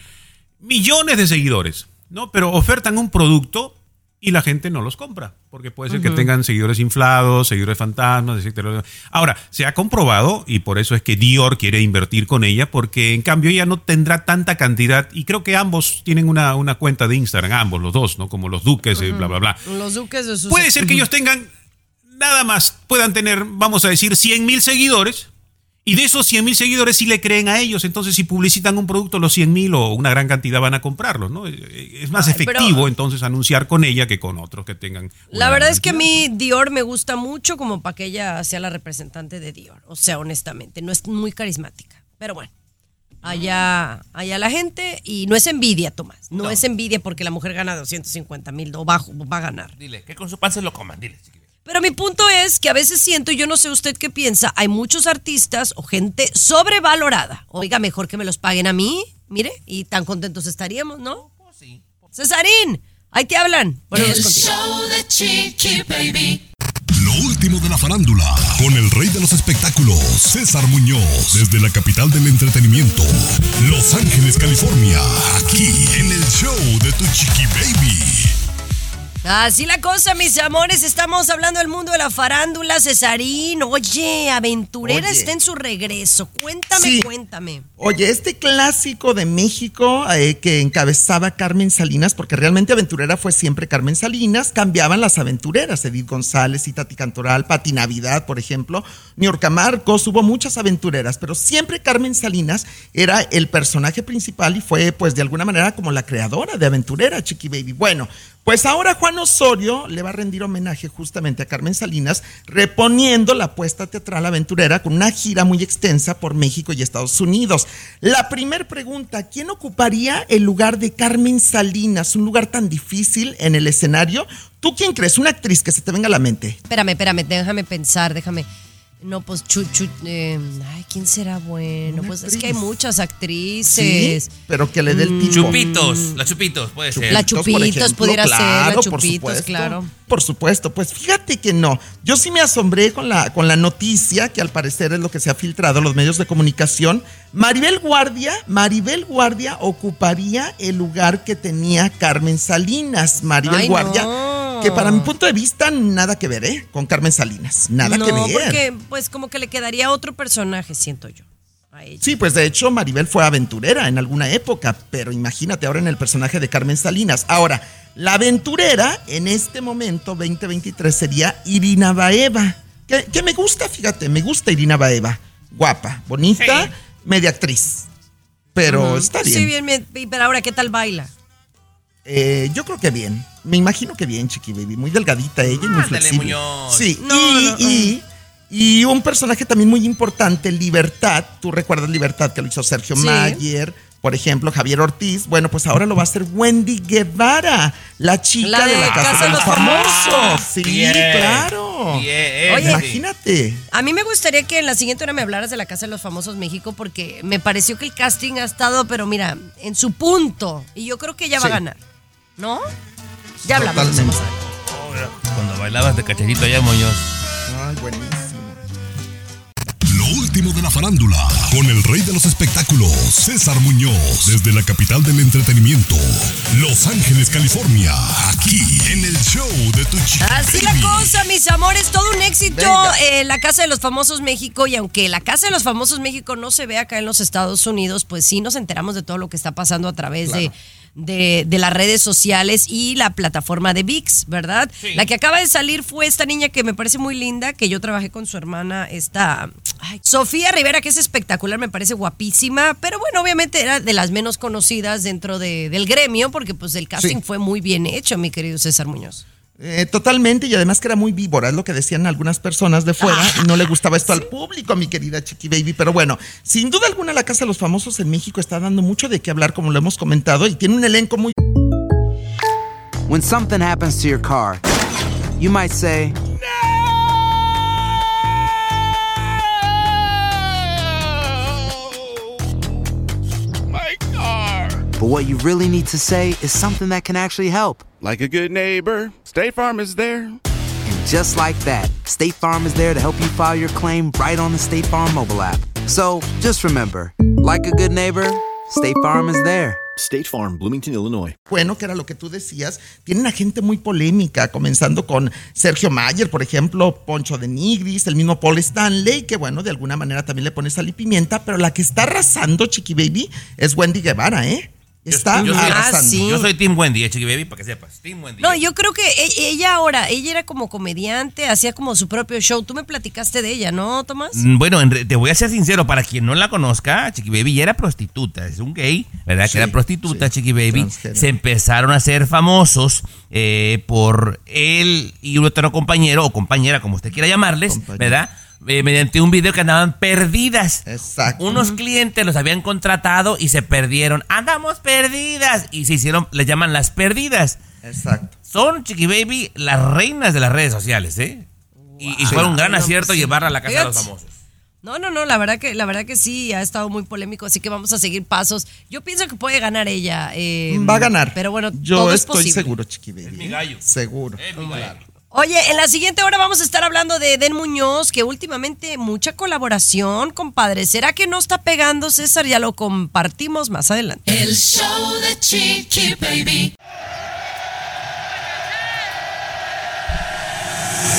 Speaker 3: millones de seguidores, ¿no? Pero ofertan un producto y la gente no los compra, porque puede ser que tengan seguidores inflados, seguidores fantasmas, etcétera. Ahora, se ha comprobado y por eso es que Dior quiere invertir con ella, porque en cambio ella no tendrá tanta cantidad y creo que ambos tienen una, una cuenta de Instagram, ambos, los dos, ¿no? Como los duques, eh, bla, bla, bla.
Speaker 4: Los duques de sus...
Speaker 3: Puede ser que ellos tengan, nada más, puedan tener, vamos a decir, 100 mil seguidores. Y de esos 100 mil seguidores sí le creen a ellos. Entonces, si publicitan un producto, los 100 mil o una gran cantidad van a comprarlo. ¿no? Es más
Speaker 4: Ay, pero-
Speaker 3: efectivo entonces anunciar con ella que con otros que tengan.
Speaker 4: La verdad es que a mí Dior me gusta mucho como para que ella sea la representante de Dior. O sea, honestamente, no es muy carismática. Pero bueno, allá, allá la gente y no es envidia, Tomás. No, es envidia porque la mujer gana 250 mil o bajo, va a ganar.
Speaker 5: Dile, que con su pan se lo coman, dile.
Speaker 4: Pero mi punto es que a veces siento, y yo no sé usted qué piensa, hay muchos artistas o gente sobrevalorada. Oiga, mejor que me los paguen a mí, mire, y tan contentos estaríamos, ¿no? Cesarín, ahí te hablan. Bueno,
Speaker 7: El
Speaker 4: contigo.
Speaker 7: show de Chiqui Baby.
Speaker 2: Lo último de la farándula, con el rey de los espectáculos, César Muñoz, desde la capital del entretenimiento, Los Ángeles, California, aquí en el show de tu chiqui baby.
Speaker 4: Así la cosa, mis amores. Estamos hablando del mundo de la farándula, Cesarín. Oye, Aventurera
Speaker 6: Oye.
Speaker 4: está en su regreso. Cuéntame,
Speaker 6: Sí.
Speaker 4: cuéntame.
Speaker 6: Oye, este clásico de México eh, que encabezaba Carmen Salinas, porque realmente aventurera fue siempre Carmen Salinas, cambiaban las aventureras, Edith González, Itati Cantoral, Pati Navidad, por ejemplo, Niorca Marcos, hubo muchas aventureras, pero siempre Carmen Salinas era el personaje principal y fue pues de alguna manera como la creadora de aventurera, Chiqui Baby. Bueno, pues ahora Juan Osorio le va a rendir homenaje justamente a Carmen Salinas, reponiendo la apuesta teatral aventurera con una gira muy extensa por México y Estados Unidos. La primer pregunta, ¿quién ocuparía el lugar de Carmen Salinas? Un lugar tan difícil en el escenario. ¿Tú quién crees? Una actriz que se te venga a la mente.
Speaker 4: Espérame, espérame, déjame pensar, déjame. No, pues Chuchu. eh, ay, ¿quién será bueno?
Speaker 6: Una
Speaker 4: Pues es que hay muchas
Speaker 6: Sí,
Speaker 4: actrices.
Speaker 6: pero que le dé el tipo.
Speaker 5: Chupitos, la chupitos, puede ser.
Speaker 4: La
Speaker 6: por
Speaker 4: Chupitos
Speaker 6: ejemplo,
Speaker 4: pudiera ser, la
Speaker 6: claro, por
Speaker 4: Chupitos,
Speaker 6: supuesto,
Speaker 4: claro.
Speaker 6: Por supuesto, pues fíjate que no. Yo sí me asombré con la, con la noticia, que al parecer es lo que se ha filtrado en los medios de comunicación. Maribel Guardia, Maribel Guardia ocuparía el lugar que tenía Carmen Salinas. Maribel
Speaker 4: Ay,
Speaker 6: Guardia,
Speaker 4: no.
Speaker 6: Que para mi punto de vista, nada que ver, ¿eh? Con Carmen Salinas. Nada
Speaker 4: no,
Speaker 6: que ver.
Speaker 4: porque pues como que le quedaría otro personaje, siento yo.
Speaker 6: Sí, pues de hecho Maribel fue aventurera en alguna época, pero imagínate ahora en el personaje de Carmen Salinas. Ahora, la aventurera en este momento, 2023, sería Irina Baeva. Que, que me gusta, fíjate, me gusta Irina Baeva. Guapa, bonita,
Speaker 5: Sí.
Speaker 6: media actriz. Pero está bien.
Speaker 4: Sí, bien, bien, pero ahora, ¿qué tal baila?
Speaker 6: Eh, yo creo que bien. Me imagino que bien, Chiqui Baby. Muy delgadita ella y muy flexible.
Speaker 5: Muñoz.
Speaker 6: Sí,
Speaker 4: No,
Speaker 6: y,
Speaker 4: no, no.
Speaker 6: y- y un personaje también muy importante, Libertad. Tú recuerdas Libertad que lo hizo Sergio
Speaker 4: Sí.
Speaker 6: Mayer, por ejemplo, Javier Ortiz. Bueno, pues ahora lo va a hacer Wendy Guevara, la chica
Speaker 4: La
Speaker 6: de,
Speaker 4: de
Speaker 6: la Casa, de los Famosos. Sí,
Speaker 5: Bien.
Speaker 6: claro.
Speaker 5: Bien,
Speaker 4: Oye.
Speaker 6: Imagínate.
Speaker 4: A mí me gustaría que en la siguiente hora me hablaras de la Casa de los Famosos México porque me pareció que el casting ha estado, pero mira, en su punto. Y yo creo que ella va a ganar. ¿No? Ya hablamos.
Speaker 6: Totalmente.
Speaker 5: Cuando bailabas de cachetito allá, Muñoz.
Speaker 6: Ay, buenísimo.
Speaker 2: Lo último de la farándula, con el rey de los espectáculos, César Muñoz, desde la capital del entretenimiento, Los Ángeles, California, aquí en el show de tu chiqui
Speaker 4: Así la cosa, mis amores, todo un éxito en la Casa de los Famosos México y aunque la Casa de los Famosos México no se ve acá en los Estados Unidos, pues sí nos enteramos de todo lo que está pasando a través de, de, de las redes sociales y la plataforma de VIX, ¿verdad?
Speaker 5: Sí.
Speaker 4: La que acaba de salir fue esta niña que me parece muy linda, que yo trabajé con su hermana, esta ay, Sofía Rivera, que es espectacular, me parece guapísima, pero bueno, obviamente era de las menos conocidas dentro de- del gremio, porque pues el casting
Speaker 6: Sí.
Speaker 4: fue muy bien hecho, mi querido César Muñoz.
Speaker 6: Eh, totalmente, y además que era muy víbora, es lo que decían algunas personas de fuera, y no le gustaba esto al público, mi querida Chiqui Baby. Pero bueno, sin duda alguna, la Casa de los Famosos en México está dando mucho de qué hablar, como lo hemos comentado, y tiene un elenco muy.
Speaker 11: When something happens to your car, you might say, but what you really need to say is something that can actually help.
Speaker 12: Like a good neighbor, State Farm is there.
Speaker 11: And just like that, State Farm is there to help you file your claim right on the State Farm mobile app. So just remember, like a good neighbor, State Farm is there.
Speaker 13: State Farm, Bloomington, Illinois.
Speaker 6: Bueno, que era lo que tú decías, tienen a gente muy polémica, comenzando con Sergio Mayer, por ejemplo, Poncho de Nigris, el mismo Paul Stanley, que bueno, de alguna manera también le pone sal y pimienta, pero la que está arrasando, Chiqui Baby, es Wendy Guevara, ¿eh? Está
Speaker 5: yo, soy,
Speaker 6: arrasando.
Speaker 5: yo soy Team Wendy, Chiqui Baby, para que sepas. Team Wendy.
Speaker 4: No, yo creo que e- ella ahora, ella era como comediante, hacía como su propio show. Tú me platicaste de ella, ¿no, Tomás?
Speaker 5: Mm, Bueno, te voy a ser sincero, para quien no la conozca, Chiqui Baby ya era prostituta, es un gay, ¿verdad?
Speaker 6: Sí,
Speaker 5: que era prostituta,
Speaker 6: sí,
Speaker 5: Chiqui Baby.
Speaker 6: transgénero.
Speaker 5: Se empezaron a hacer famosos eh, por él y otro compañero o compañera, como usted quiera llamarles. ¿verdad? Eh, mediante un video que andaban perdidas.
Speaker 6: Exacto.
Speaker 5: Unos clientes los habían contratado y se perdieron. Andamos perdidas. Y se hicieron, les llaman las perdidas.
Speaker 6: Exacto.
Speaker 5: Son, Chiqui Baby, las reinas de las redes sociales, ¿eh? Y, y fue un gran
Speaker 4: No,
Speaker 5: acierto
Speaker 4: pues sí.
Speaker 5: llevarla a la casa de los famosos.
Speaker 4: No, no, no, la verdad que, la verdad que sí, ha estado muy polémico, así que vamos a seguir pasos. Yo pienso que puede ganar ella. eh,
Speaker 6: Va a ganar.
Speaker 4: Pero bueno,
Speaker 6: yo
Speaker 4: todo es
Speaker 6: estoy
Speaker 4: posible.
Speaker 6: seguro, Chiqui Baby.
Speaker 5: mi
Speaker 6: ¿eh?
Speaker 5: gallo.
Speaker 6: Seguro.
Speaker 5: Mi gallo.
Speaker 4: Oye, en la siguiente hora vamos a estar hablando de Eden Muñoz, que últimamente mucha colaboración, compadre. ¿Será que no está pegando, César? Ya lo compartimos más adelante.
Speaker 7: El show de Chiqui Baby.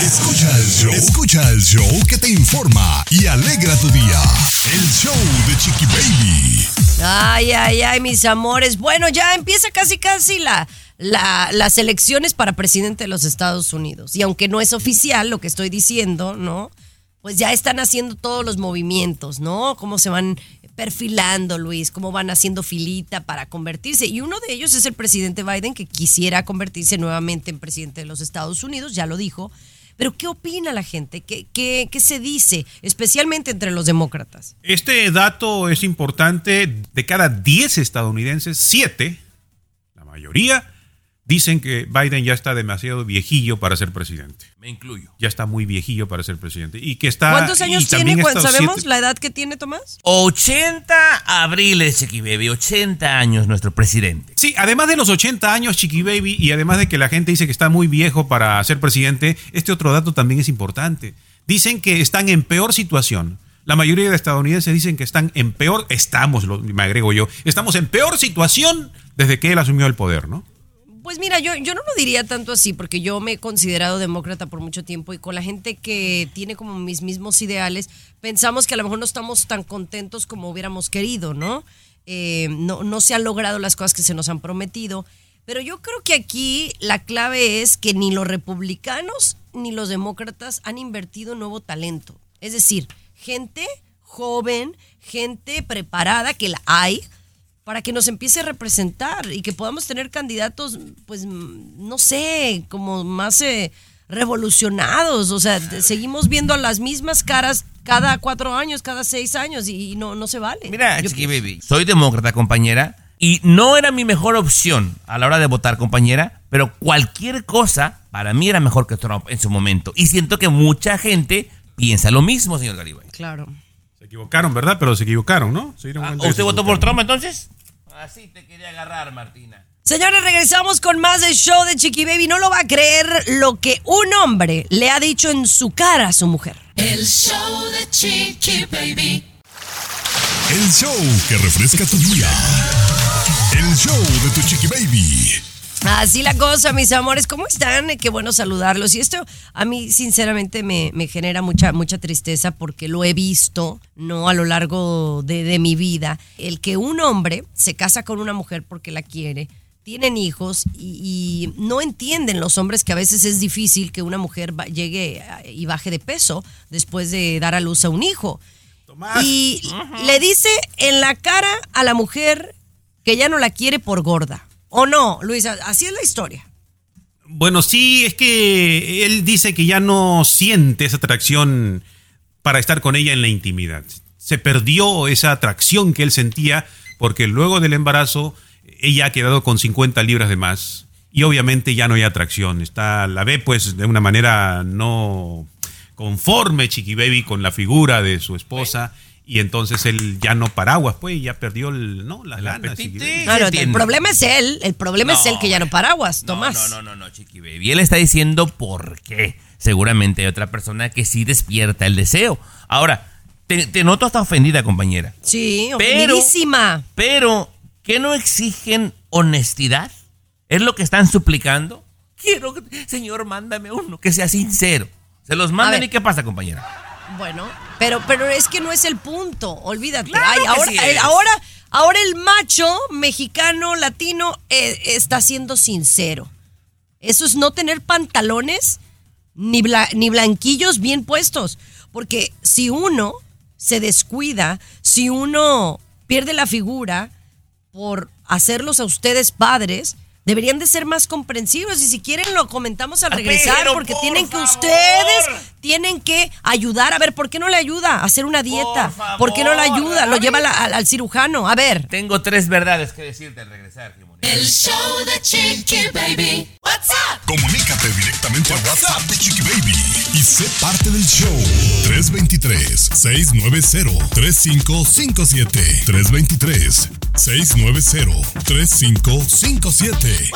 Speaker 2: Escucha el show. Escucha el show que te informa y alegra tu día. El show de Chiqui Baby.
Speaker 4: Ay, ay, ay, mis amores. Bueno, ya empieza casi, casi la, la- las elecciones para presidente de los Estados Unidos. Y aunque no es oficial lo que estoy diciendo, ¿no? Pues ya están haciendo todos los movimientos, ¿no? Cómo se van perfilando, Luis, cómo van haciendo filita para convertirse. Y uno de ellos es el presidente Biden, que quisiera convertirse nuevamente en presidente de los Estados Unidos, ya lo dijo. Pero ¿qué opina la gente? ¿Qué, qué, qué se dice? Especialmente entre los demócratas.
Speaker 3: Este dato es importante. De cada 10 estadounidenses, 7, la mayoría, dicen que Biden ya está demasiado viejillo para ser presidente.
Speaker 5: Me incluyo.
Speaker 3: Ya está muy viejillo para ser presidente. Y que está.
Speaker 4: ¿Cuántos años tiene? ¿Cuán-
Speaker 3: estos
Speaker 4: ¿Sabemos
Speaker 3: siete-
Speaker 4: la edad que tiene Tomás?
Speaker 5: 80 abriles, Chiqui Baby. 80 años nuestro presidente.
Speaker 3: Sí, además de los 80 años, Chiqui Baby, y además de que la gente dice que está muy viejo para ser presidente, este otro dato también es importante. Dicen que están en peor situación. La mayoría de estadounidenses dicen que están en peor, estamos, lo- me agrego yo, estamos en peor situación desde que él asumió el poder, ¿no?
Speaker 4: Pues mira, yo, yo no lo diría tanto así, porque yo me he considerado demócrata por mucho tiempo y con la gente que tiene como mis mismos ideales, pensamos que a lo mejor no estamos tan contentos como hubiéramos querido, ¿no? Eh, no, no se han logrado las cosas que se nos han prometido. Pero yo creo que aquí la clave es que ni los republicanos ni los demócratas han invertido nuevo talento. Es decir, gente joven, gente preparada, que la hay, para que nos empiece a representar y que podamos tener candidatos, pues, mm, no sé, como más eh, revolucionados. O sea, seguimos viendo las mismas caras cada cuatro años, cada seis años y no, no se vale.
Speaker 5: Mira,
Speaker 4: Yo
Speaker 5: Chiqui
Speaker 4: pienso-
Speaker 5: Baby, soy demócrata, compañera, y no era mi mejor opción a la hora de votar, compañera, pero cualquier cosa para mí era mejor que Trump en su momento. Y siento que mucha gente piensa lo mismo, señor Garibay.
Speaker 4: Claro.
Speaker 3: Se equivocaron, ¿verdad? Pero se equivocaron, ¿no? Se dieron
Speaker 5: Ah, ¿Usted
Speaker 3: se
Speaker 5: votó por. Trump entonces? Así te quería agarrar, Martina.
Speaker 4: Señores, regresamos con más del show de Chiqui Baby. No lo va a creer lo que un hombre le ha dicho en su cara a su mujer.
Speaker 7: El show de Chiqui Baby.
Speaker 2: El show que refresca tu día. El show de tu Chiqui Baby.
Speaker 4: Así la cosa, mis amores. ¿Cómo están? Eh, Qué bueno saludarlos. Y esto a mí, sinceramente, me, me genera mucha, mucha tristeza porque lo he visto, ¿no? A lo largo de, de mi vida. El que un hombre se casa con una mujer porque la quiere, tienen hijos y, y no entienden los hombres que a veces es difícil que una mujer va- llegue a- y baje de peso después de dar a luz a un hijo. Y le dice en la cara a la mujer que ya no la quiere por gorda. ¿O no, Luisa? Así es la historia.
Speaker 3: Bueno, sí, es que él dice que ya no siente esa atracción para estar con ella en la intimidad. Se perdió esa atracción que él sentía porque luego del embarazo ella ha quedado con 50 libras de más y obviamente ya no hay atracción. Está la ve pues de una manera no conforme Chiqui Baby con la figura de su esposa y entonces él ya no paraguas pues y ya perdió el, no, las ganas. Chiqui Baby.
Speaker 4: Claro, el problema es él, el problema es él que ya no paraguas, Tomás.
Speaker 5: No, no, no, no, Chiqui Baby. Él está diciendo por qué. Seguramente hay otra persona que sí despierta el deseo. Ahora, te, te noto hasta ofendida, compañera.
Speaker 4: Sí,
Speaker 5: Pero-
Speaker 4: ofendidísima.
Speaker 5: Pero, ¿qué no exigen honestidad? ¿Es lo que están suplicando? Quiero, que- señor, mándame uno que sea sincero. Se los mandan y ¿qué pasa, compañera?
Speaker 4: Bueno, pero, pero es que no es el punto, olvídate.
Speaker 5: Claro
Speaker 4: Ay, ahora,
Speaker 5: sí
Speaker 4: el-
Speaker 5: es.
Speaker 4: ahora, ahora el macho mexicano, latino, eh, está siendo sincero. Eso es no tener pantalones ni, bla- ni blanquillos bien puestos. Porque si uno se descuida, si uno pierde la figura por hacerlos a ustedes padres, deberían de ser más comprensivos. Y si quieren lo comentamos al
Speaker 5: Ah,
Speaker 4: regresar,
Speaker 5: pero
Speaker 4: porque
Speaker 5: por
Speaker 4: tienen que
Speaker 5: favor.
Speaker 4: ustedes tienen que ayudar. A ver, ¿por qué no le ayuda a hacer una dieta? ¿Por, qué no le ayuda? Lo lleva la- al, al cirujano. A ver.
Speaker 5: Tengo tres verdades que decirte al regresar.
Speaker 7: El show de Chiqui Baby. What's up?
Speaker 2: Comunícate directamente a WhatsApp de Chiqui Baby y sé parte del show. 323-690-3557. 323-690-3557.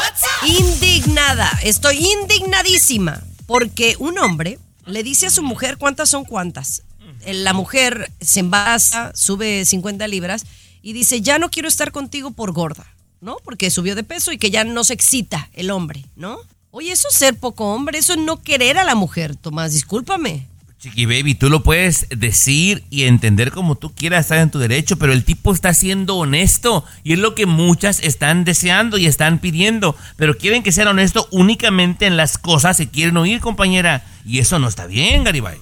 Speaker 4: Indignada. Estoy indignadísima. Porque un hombre le dice a su mujer cuántas son cuántas. La mujer se embaraza, sube 50 libras y dice, ya no quiero estar contigo por gorda, ¿no? Porque subió de peso y que ya no se excita el hombre, ¿no? Oye, eso es ser poco hombre, eso es no querer a la mujer, Tomás, discúlpame.
Speaker 5: Chiqui Baby, tú lo puedes decir y entender como tú quieras, estar en tu derecho, pero el tipo está siendo honesto y es lo que muchas están deseando y están pidiendo, pero quieren que sea honesto únicamente en las cosas que quieren oír, compañera, y eso no está bien, Garibay.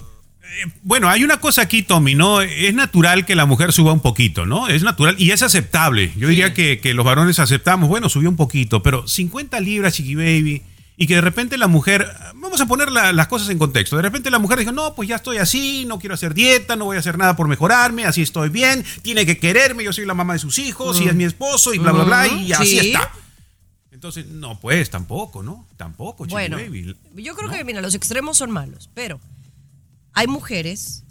Speaker 3: Bueno, hay una cosa aquí, Tommy, ¿no? Es natural que la mujer suba un poquito, ¿no? Es natural y es aceptable. Yo diría que, que los varones aceptamos, bueno, subió un poquito, pero 50 libras, chiqui baby, y que de repente la mujer, vamos a poner la- las cosas en contexto, de repente la mujer dijo, no, pues ya estoy así, no quiero hacer dieta, no voy a hacer nada por mejorarme, así estoy bien, tiene que quererme, yo soy la mamá de sus hijos, y
Speaker 4: Mm.
Speaker 3: es mi esposo, y bla, bla, bla, y
Speaker 4: Mm,
Speaker 3: así
Speaker 4: sí.
Speaker 3: está. Entonces, no, pues tampoco, ¿no? Tampoco, chiqui
Speaker 4: Bueno,
Speaker 3: baby.
Speaker 4: yo creo que, mira, los extremos son malos, pero hay mujeres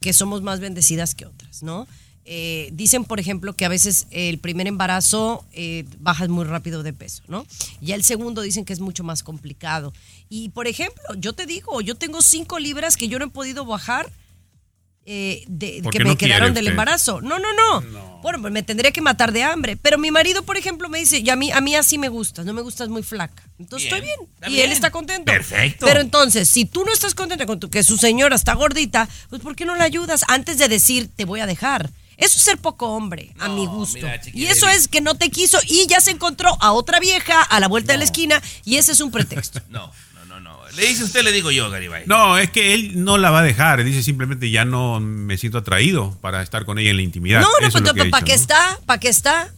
Speaker 4: que somos más bendecidas que otras, ¿no? Eh, dicen, por ejemplo, que a veces el primer embarazo eh, bajas muy rápido de peso, ¿no? Y el segundo dicen que es mucho más complicado. Y, por ejemplo, yo te digo, yo tengo cinco libras que yo no he podido bajar eh, de,
Speaker 3: ¿Por
Speaker 4: que me
Speaker 3: no
Speaker 4: quedaron del
Speaker 3: usted?
Speaker 4: embarazo. No, no, no. Bueno, pues me tendría que matar de hambre. Pero mi marido, por ejemplo, me dice, y a mí, a mí así me gustas, no me gustas muy flaca. Entonces
Speaker 5: Bien,
Speaker 4: estoy bien. y
Speaker 5: bien.
Speaker 4: él está contento.
Speaker 5: Perfecto.
Speaker 4: Pero entonces, si tú no estás contenta con tu- que su señora está gordita, pues ¿por qué no la ayudas antes de decir te voy a dejar? Eso es ser poco hombre, a mi gusto.
Speaker 5: mira,
Speaker 4: y eso es que no te quiso y ya se encontró a otra vieja a la vuelta de la esquina y ese es un pretexto.
Speaker 5: No, no, no, no. Le dice usted, le digo yo, Garibay.
Speaker 3: No, es que él no la va a dejar. Dice simplemente ya no me siento atraído para estar con ella en la intimidad.
Speaker 4: no, no, ¿para
Speaker 3: dicho,
Speaker 4: qué está? ¿Para qué está?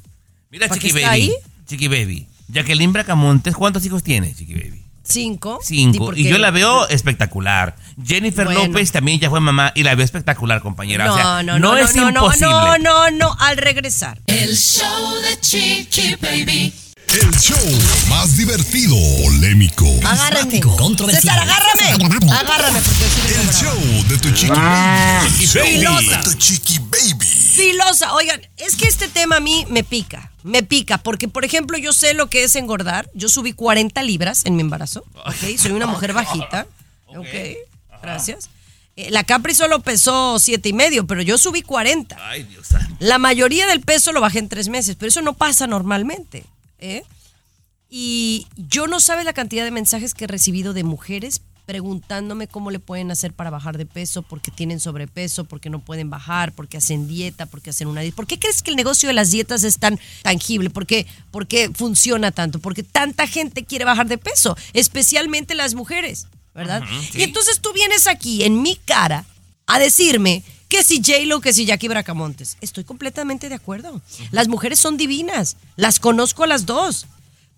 Speaker 5: Mira,
Speaker 4: ¿Para
Speaker 5: Chiqui
Speaker 4: qué
Speaker 5: Baby.
Speaker 4: está ahí?
Speaker 5: Chiqui Baby. Jacqueline Bracamontes, ¿cuántos hijos tiene, Chiqui Baby?
Speaker 4: Cinco.
Speaker 5: Cinco. Y yo la veo espectacular. Jennifer
Speaker 4: Bueno.
Speaker 5: López también ya fue mamá y la veo espectacular, compañera.
Speaker 4: No,
Speaker 5: o sea,
Speaker 4: no, no,
Speaker 5: es
Speaker 4: no, no,
Speaker 5: imposible.
Speaker 4: no, no, no, al regresar.
Speaker 7: El show de Chiqui Baby.
Speaker 2: El show más divertido, polémico,
Speaker 4: Agárrame.
Speaker 2: controversial.
Speaker 4: César, agárrame. Agárrame porque yo sí vengo
Speaker 2: El show de tu chiqui
Speaker 3: Ah,
Speaker 2: baby. Show de tu chiqui baby.
Speaker 4: Filosa, oigan, es que este tema a mí me pica, me pica, porque por ejemplo yo sé lo que es engordar, yo subí 40 libras en mi embarazo, ¿ok? Soy una mujer bajita, ¿ok? Gracias. Eh, La Capri solo pesó siete y medio, pero yo subí 40.
Speaker 5: Ay, Dios.
Speaker 4: La mayoría del peso lo bajé en tres meses, pero eso no pasa normalmente. ¿Eh? Y yo no sabe la cantidad de mensajes que he recibido de mujeres preguntándome cómo le pueden hacer para bajar de peso, porque tienen sobrepeso, porque no pueden bajar, porque hacen dieta, porque hacen una dieta. ¿Por qué crees que el negocio de las dietas es tan tangible? ¿Por qué, por qué funciona tanto? Porque tanta gente quiere bajar de peso, especialmente las mujeres, ¿verdad?
Speaker 5: Sí.
Speaker 4: Y entonces tú vienes aquí en mi cara a decirme que si J-Lo, que si Jackie Bracamontes. Estoy completamente de acuerdo. Las mujeres son divinas. Las conozco a las dos.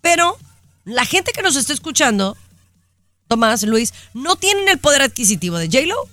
Speaker 4: Pero la gente que nos está escuchando, Tomás, Luis, no tienen el poder adquisitivo de J-Lo.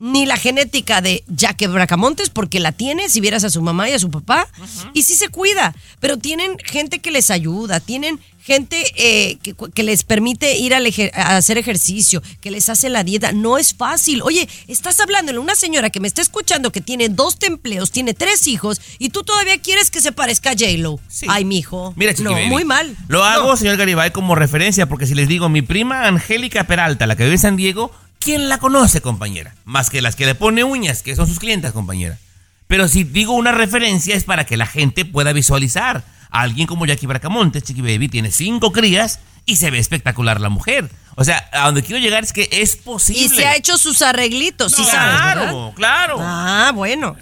Speaker 4: Ni la genética de Jackie Bracamontes, porque la tiene, si vieras a su mamá y a su papá, y sí se cuida, pero tienen gente que les ayuda, tienen gente eh, que, que les permite ir ejer- a hacer ejercicio, que les hace la dieta. No es fácil. Oye, estás hablando de una señora que me está escuchando que tiene dos empleos, tiene tres hijos, y tú todavía quieres que se parezca a J-Lo. Ay, mijo.
Speaker 5: Mira, Chiqui
Speaker 4: no,
Speaker 5: Baby,
Speaker 4: muy mal.
Speaker 5: Lo hago,
Speaker 4: No.
Speaker 5: señor Garibay, como referencia, porque si les digo mi prima Angélica Peralta, la que vive en San Diego, ¿quién la conoce, compañera? Más que las que le pone uñas, que son sus clientas, compañera. Pero si digo una referencia es para que la gente pueda visualizar. A alguien como Jackie Bracamontes, Chiqui Baby, tiene cinco crías y se ve espectacular la mujer. O sea, a donde quiero llegar es que es posible.
Speaker 4: Y se ha hecho sus arreglitos, sí sabes,
Speaker 5: claro, claro.
Speaker 4: Ah, bueno.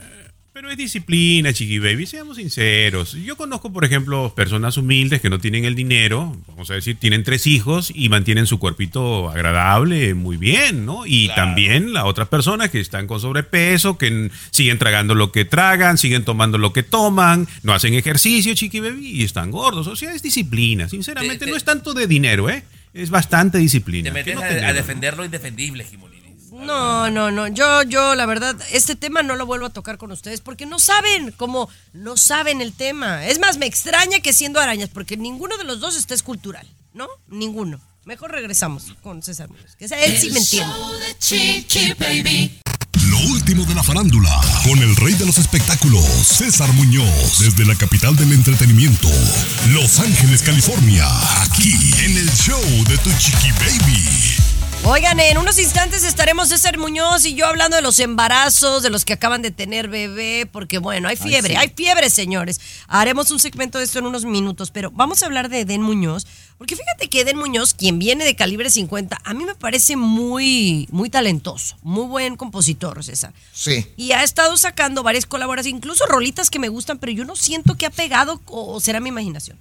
Speaker 3: Pero es disciplina, chiqui baby, seamos sinceros. Yo conozco, por ejemplo, personas humildes que no tienen el dinero, vamos a decir, tienen tres hijos y mantienen su cuerpito agradable, muy bien, ¿no? Y también las otras personas que están con sobrepeso, que siguen tragando lo que tragan, siguen tomando lo que toman, no hacen ejercicio, chiqui baby, y están gordos. O sea, es disciplina. Sinceramente, no es tanto de dinero, ¿eh? Es bastante disciplina.
Speaker 5: Te metes
Speaker 3: no
Speaker 5: a, defender lo indefendible, Jimolini.
Speaker 4: No, no, no. Yo, yo, la verdad, este tema no lo vuelvo a tocar con ustedes porque no saben, como no saben el tema. Es más, me extraña que siendo arañas, porque ninguno de los dos está escultural, ¿no? Ninguno. Mejor regresamos con César Muñoz. Que sea él sí me entiende.
Speaker 2: Lo último de la farándula, con el rey de los espectáculos, César Muñoz, desde la capital del entretenimiento, Los Ángeles, California, aquí en el show de Tu Chiqui Baby.
Speaker 4: Oigan, en unos instantes estaremos César Muñoz y yo hablando de los embarazos, de los que acaban de tener bebé, porque bueno, hay fiebre,
Speaker 6: sí.
Speaker 4: hay fiebre, señores. Haremos un segmento de esto en unos minutos, pero vamos a hablar de Eden Muñoz, porque fíjate que Eden Muñoz, quien viene de calibre 50, a mí me parece muy, muy talentoso, muy buen compositor, César.
Speaker 6: Sí.
Speaker 4: Y ha estado sacando varias colaboraciones, incluso rolitas que me gustan, pero yo no siento que ha pegado o será mi imaginación.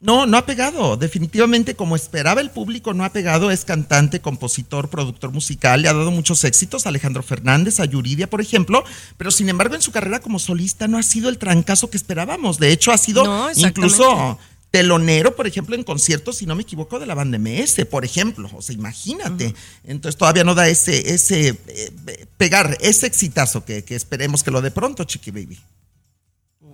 Speaker 6: No, no ha pegado. Definitivamente, como esperaba el público, no ha pegado. Es cantante, compositor, productor musical. Le ha dado muchos éxitos a Alejandro Fernández, a Yuridia, por ejemplo. Pero sin embargo, en su carrera como solista no ha sido el trancazo que esperábamos. De hecho, ha sido
Speaker 4: No,
Speaker 6: incluso telonero, por ejemplo, en conciertos, si no me equivoco, de la banda MS, por ejemplo. O sea, imagínate. Entonces todavía no da ese, ese eh, pegar, ese exitazo que, que esperemos que lo dé pronto, Chiqui Baby.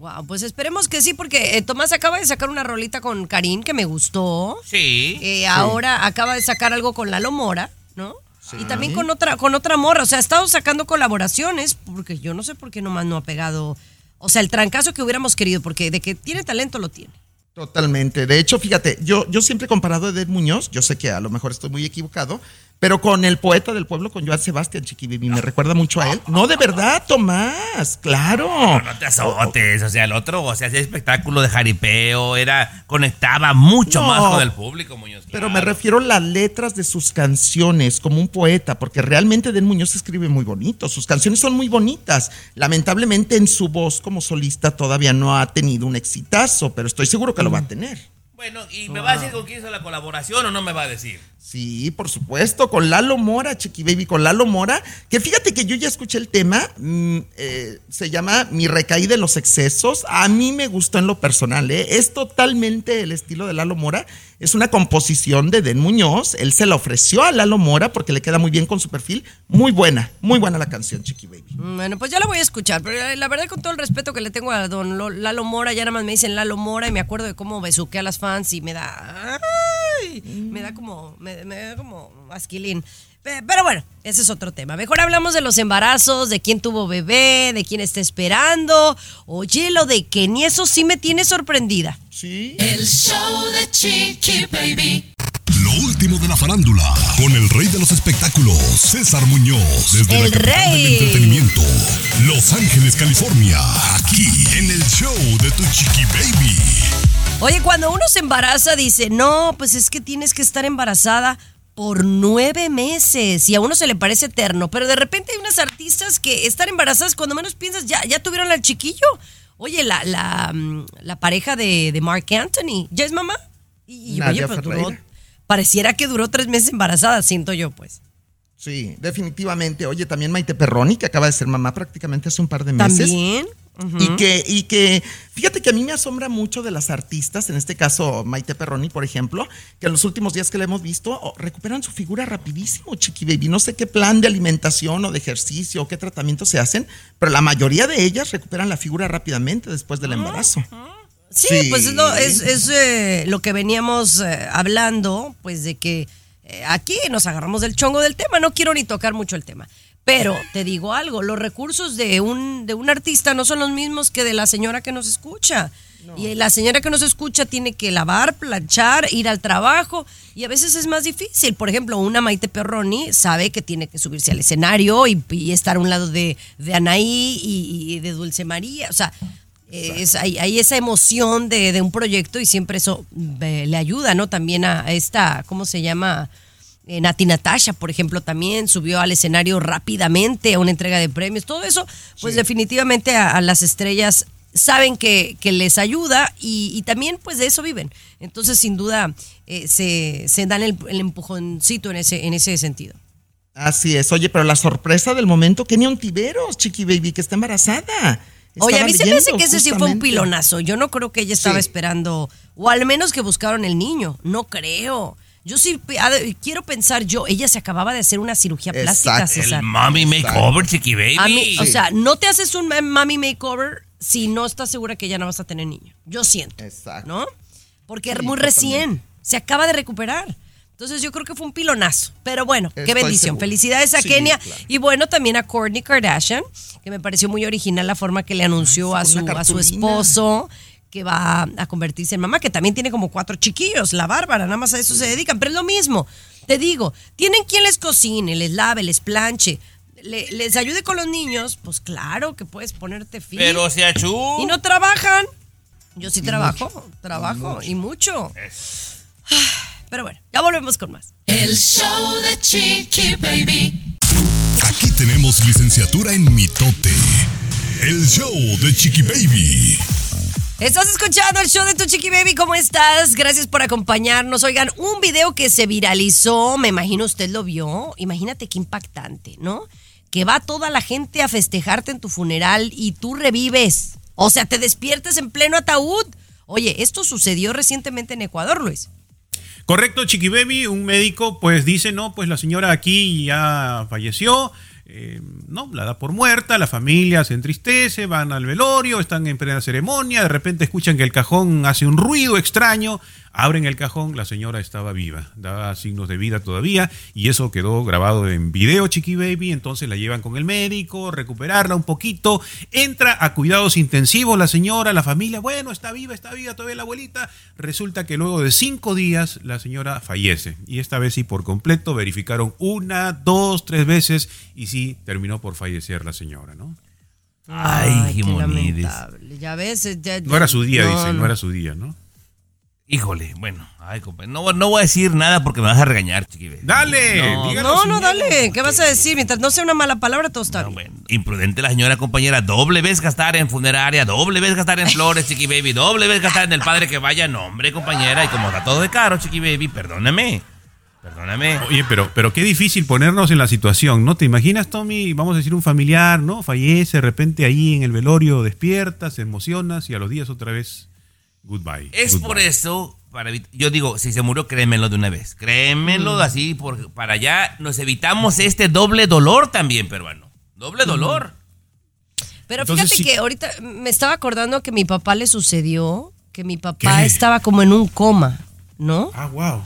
Speaker 4: Wow, pues esperemos que sí, porque eh, Tomás acaba de sacar una rolita con Karim que me gustó.
Speaker 5: Sí.
Speaker 4: Eh, ahora acaba de sacar algo con Lalo Mora, ¿no? Y también con otra, con otra morra. O sea, ha estado sacando colaboraciones, porque yo no sé por qué nomás no ha pegado. O sea, el trancazo que hubiéramos querido, porque de que tiene talento lo tiene.
Speaker 6: Totalmente. De hecho, fíjate, yo, yo siempre he comparado a Eder Muñoz, yo sé que a lo mejor estoy muy equivocado, pero con el poeta del pueblo, con Joan Sebastián Chiquibibi, me recuerda mucho a él. No, de verdad, Tomás, claro.
Speaker 5: No te azotes, o sea, el otro, o sea, hacía espectáculo de jaripeo, era, conectaba mucho
Speaker 6: No.
Speaker 5: más con el público, Muñoz.
Speaker 6: Pero me refiero a las letras de sus canciones como un poeta, porque realmente Eden Muñoz escribe muy bonito, sus canciones son muy bonitas. Lamentablemente en su voz como solista todavía no ha tenido un exitazo, pero estoy seguro que lo va a tener.
Speaker 5: Bueno, ¿y me va a decir con quién hizo la colaboración o no me va a decir?
Speaker 6: Sí, por supuesto, con Lalo Mora, Chiqui Baby, con Lalo Mora, que fíjate que yo ya escuché el tema, mm, eh, se llama Mi recaída en los excesos, a mí me gustó en lo personal, ¿eh? es totalmente el estilo de Lalo Mora, es una composición de Den Muñoz, él se la ofreció a Lalo Mora porque le queda muy bien con su perfil, muy buena, muy buena la canción, Chiqui Baby.
Speaker 4: Bueno, pues ya la voy a escuchar, pero eh, la verdad con todo el respeto que le tengo a don Lo- Lalo Mora, ya nada más me dicen Lalo Mora y me acuerdo de cómo besuqué a las fans y me da... ¡ay! me da como... Me, me da como asquilín. Pe- Pero bueno, ese es otro tema. Mejor hablamos de los embarazos, de quién tuvo bebé, de quién está esperando. Oye, lo de Kenny, eso sí me tiene sorprendida.
Speaker 6: Sí.
Speaker 7: El show de Chiqui Baby.
Speaker 2: Lo último de la farándula, con el rey de los espectáculos, César Muñoz, desde
Speaker 4: El
Speaker 2: la capital
Speaker 4: rey.
Speaker 2: del entretenimiento, Los Ángeles, California, aquí en el show de Tu Chiqui Baby.
Speaker 4: Oye, cuando uno se embaraza dice, no, pues es que tienes que estar embarazada por nueve meses y a uno se le parece eterno, pero de repente hay unas artistas que están embarazadas cuando menos piensas, ya, ya tuvieron al chiquillo. Oye, la, la, mm, la pareja de, de Mark Anthony, ¿ya es mamá? Y,
Speaker 6: Nadia
Speaker 4: oye, duró-
Speaker 6: Ferreira.
Speaker 4: pareciera que duró tres meses embarazada, siento yo, pues.
Speaker 6: Sí, definitivamente. Oye, también Maite Perroni, que acaba de ser mamá prácticamente hace un par de meses.
Speaker 4: También.
Speaker 6: Y que, y que, fíjate que a mí me asombra mucho de las artistas, en este caso Maite Perroni, por ejemplo, que en los últimos días que la hemos visto, oh, recuperan su figura rapidísimo, Chiqui Baby. No sé qué plan de alimentación o de ejercicio o qué tratamiento se hacen, pero la mayoría de ellas recuperan la figura rápidamente después del embarazo.
Speaker 4: Sí,
Speaker 6: Sí.
Speaker 4: pues es lo, es, es, eh, lo que veníamos eh, hablando, pues de que eh, aquí nos agarramos del chongo del tema, no quiero ni tocar mucho el tema. Pero te digo algo, los recursos de un, de un artista no son los mismos que de la señora que nos escucha. Y la señora que nos escucha tiene que lavar, planchar, ir al trabajo y a veces es más difícil. Por ejemplo, una Maite Perroni sabe que tiene que subirse al escenario y, y estar a un lado de, de Anaí y, y de Dulce María. O sea, es, hay, hay esa emoción de, de un proyecto y siempre eso eh, le ayuda, ¿no? También a esta, ¿cómo se llama? Eh, Nati Natasha, por ejemplo, también subió al escenario rápidamente a una entrega de premios. Todo eso, pues definitivamente a, a las estrellas saben que, que les ayuda y, y también pues de eso viven. Entonces, sin duda, eh, se, se dan el, el empujoncito en ese, en ese sentido.
Speaker 6: Así es. Oye, pero la sorpresa del momento, Kenia Ontiveros, Chiqui Baby, que está embarazada.
Speaker 4: Oye, a mí se me hace que ese sí fue un pilonazo. Yo no creo que ella estaba
Speaker 6: Sí.
Speaker 4: esperando, o al menos que buscaron el niño. No creo. Yo sí quiero pensar yo, ella se acababa de hacer una cirugía plástica,
Speaker 6: Exacto.
Speaker 4: César.
Speaker 5: El mommy makeover, chiqui baby.
Speaker 4: A mí, o sea, no te haces un mami makeover si no estás segura que ya no vas a tener niño. Yo siento.
Speaker 6: Exacto.
Speaker 4: ¿No? Porque es
Speaker 6: Sí,
Speaker 4: muy recién. Se acaba de recuperar. Entonces yo creo que fue un pilonazo. Pero bueno, qué bendición.
Speaker 6: seguro.
Speaker 4: Felicidades a
Speaker 6: Sí,
Speaker 4: Kenia.
Speaker 6: claro.
Speaker 4: Y bueno, también a Kourtney Kardashian, que me pareció muy original la forma que le anunció a su, a esposo que va a convertirse en mamá, que también tiene como cuatro chiquillos, la bárbara, nada más a eso se dedican, pero es lo mismo. Te digo, tienen quien les cocine, les lave, les planche, le- les ayude con los niños, pues claro que puedes ponerte fit.
Speaker 5: Pero se achú.
Speaker 4: Y no trabajan. Yo sí trabajo, trabajo y mucho. Pero bueno, ya volvemos con más.
Speaker 7: El show de Chiqui Baby.
Speaker 2: Aquí tenemos licenciatura en mitote. El show de Chiqui Baby.
Speaker 4: Estás escuchando el show de tu Chiqui Baby, ¿cómo estás? Gracias por acompañarnos. Oigan, un video que se viralizó, me imagino usted lo vio. Imagínate qué impactante, ¿no? Que va toda la gente a festejarte en tu funeral y tú revives. O sea, te despiertas en pleno ataúd. Oye, esto sucedió recientemente en Ecuador, Luis.
Speaker 3: Correcto, Chiqui Baby, un médico pues dice, no, pues la señora aquí ya falleció, eh, no, la da por muerta, la familia se entristece, van al velorio, están en plena ceremonia, de repente escuchan que el cajón hace un ruido extraño, abren el cajón, la señora estaba viva, daba signos de vida todavía y eso quedó grabado en video, Chiqui Baby, entonces la llevan con el médico, recuperarla un poquito, entra a cuidados intensivos la señora, la familia, bueno, está viva, está viva todavía la abuelita, resulta que luego de cinco días la señora fallece y esta vez sí por completo verificaron una, dos, tres veces y sí terminó por fallecer la señora, ¿no?
Speaker 5: Ay,
Speaker 4: qué lamentable. Ya ves, ya-
Speaker 3: No era su día,
Speaker 4: No,
Speaker 3: dice, no.
Speaker 4: no.
Speaker 3: era su día, ¿no?
Speaker 5: Híjole, bueno, ay, compa, no, no voy a decir nada porque me vas a regañar, chiqui baby.
Speaker 3: Dale,
Speaker 5: No,
Speaker 3: dígalo
Speaker 4: No, no, dale. ¿Qué vas a decir? Mientras no sea una mala palabra, todo está bien.
Speaker 5: Bueno, imprudente la señora compañera, doble vez gastar en funeraria, doble vez gastar en flores, chiqui baby, doble vez gastar en el padre que vaya, no, hombre, compañera, y como está todo de caro, chiqui baby, perdóname, perdóname.
Speaker 3: Oye, pero, pero qué difícil ponernos en la situación, ¿no? ¿Te imaginas, Tommy? Vamos a decir un familiar, ¿no? Fallece, de repente ahí en el velorio despiertas, emocionas y a los días otra vez, goodbye.
Speaker 5: Es
Speaker 3: goodbye.
Speaker 5: por eso, para yo digo, si se murió, créemelo de una vez. Créemelo así, por, para allá nos evitamos este doble dolor también, peruano. Doble dolor.
Speaker 4: Pero
Speaker 3: Entonces,
Speaker 4: fíjate
Speaker 3: sí.
Speaker 4: que ahorita me estaba acordando que a mi papá le sucedió que mi papá estaba como en un coma, ¿no?
Speaker 3: Ah, wow.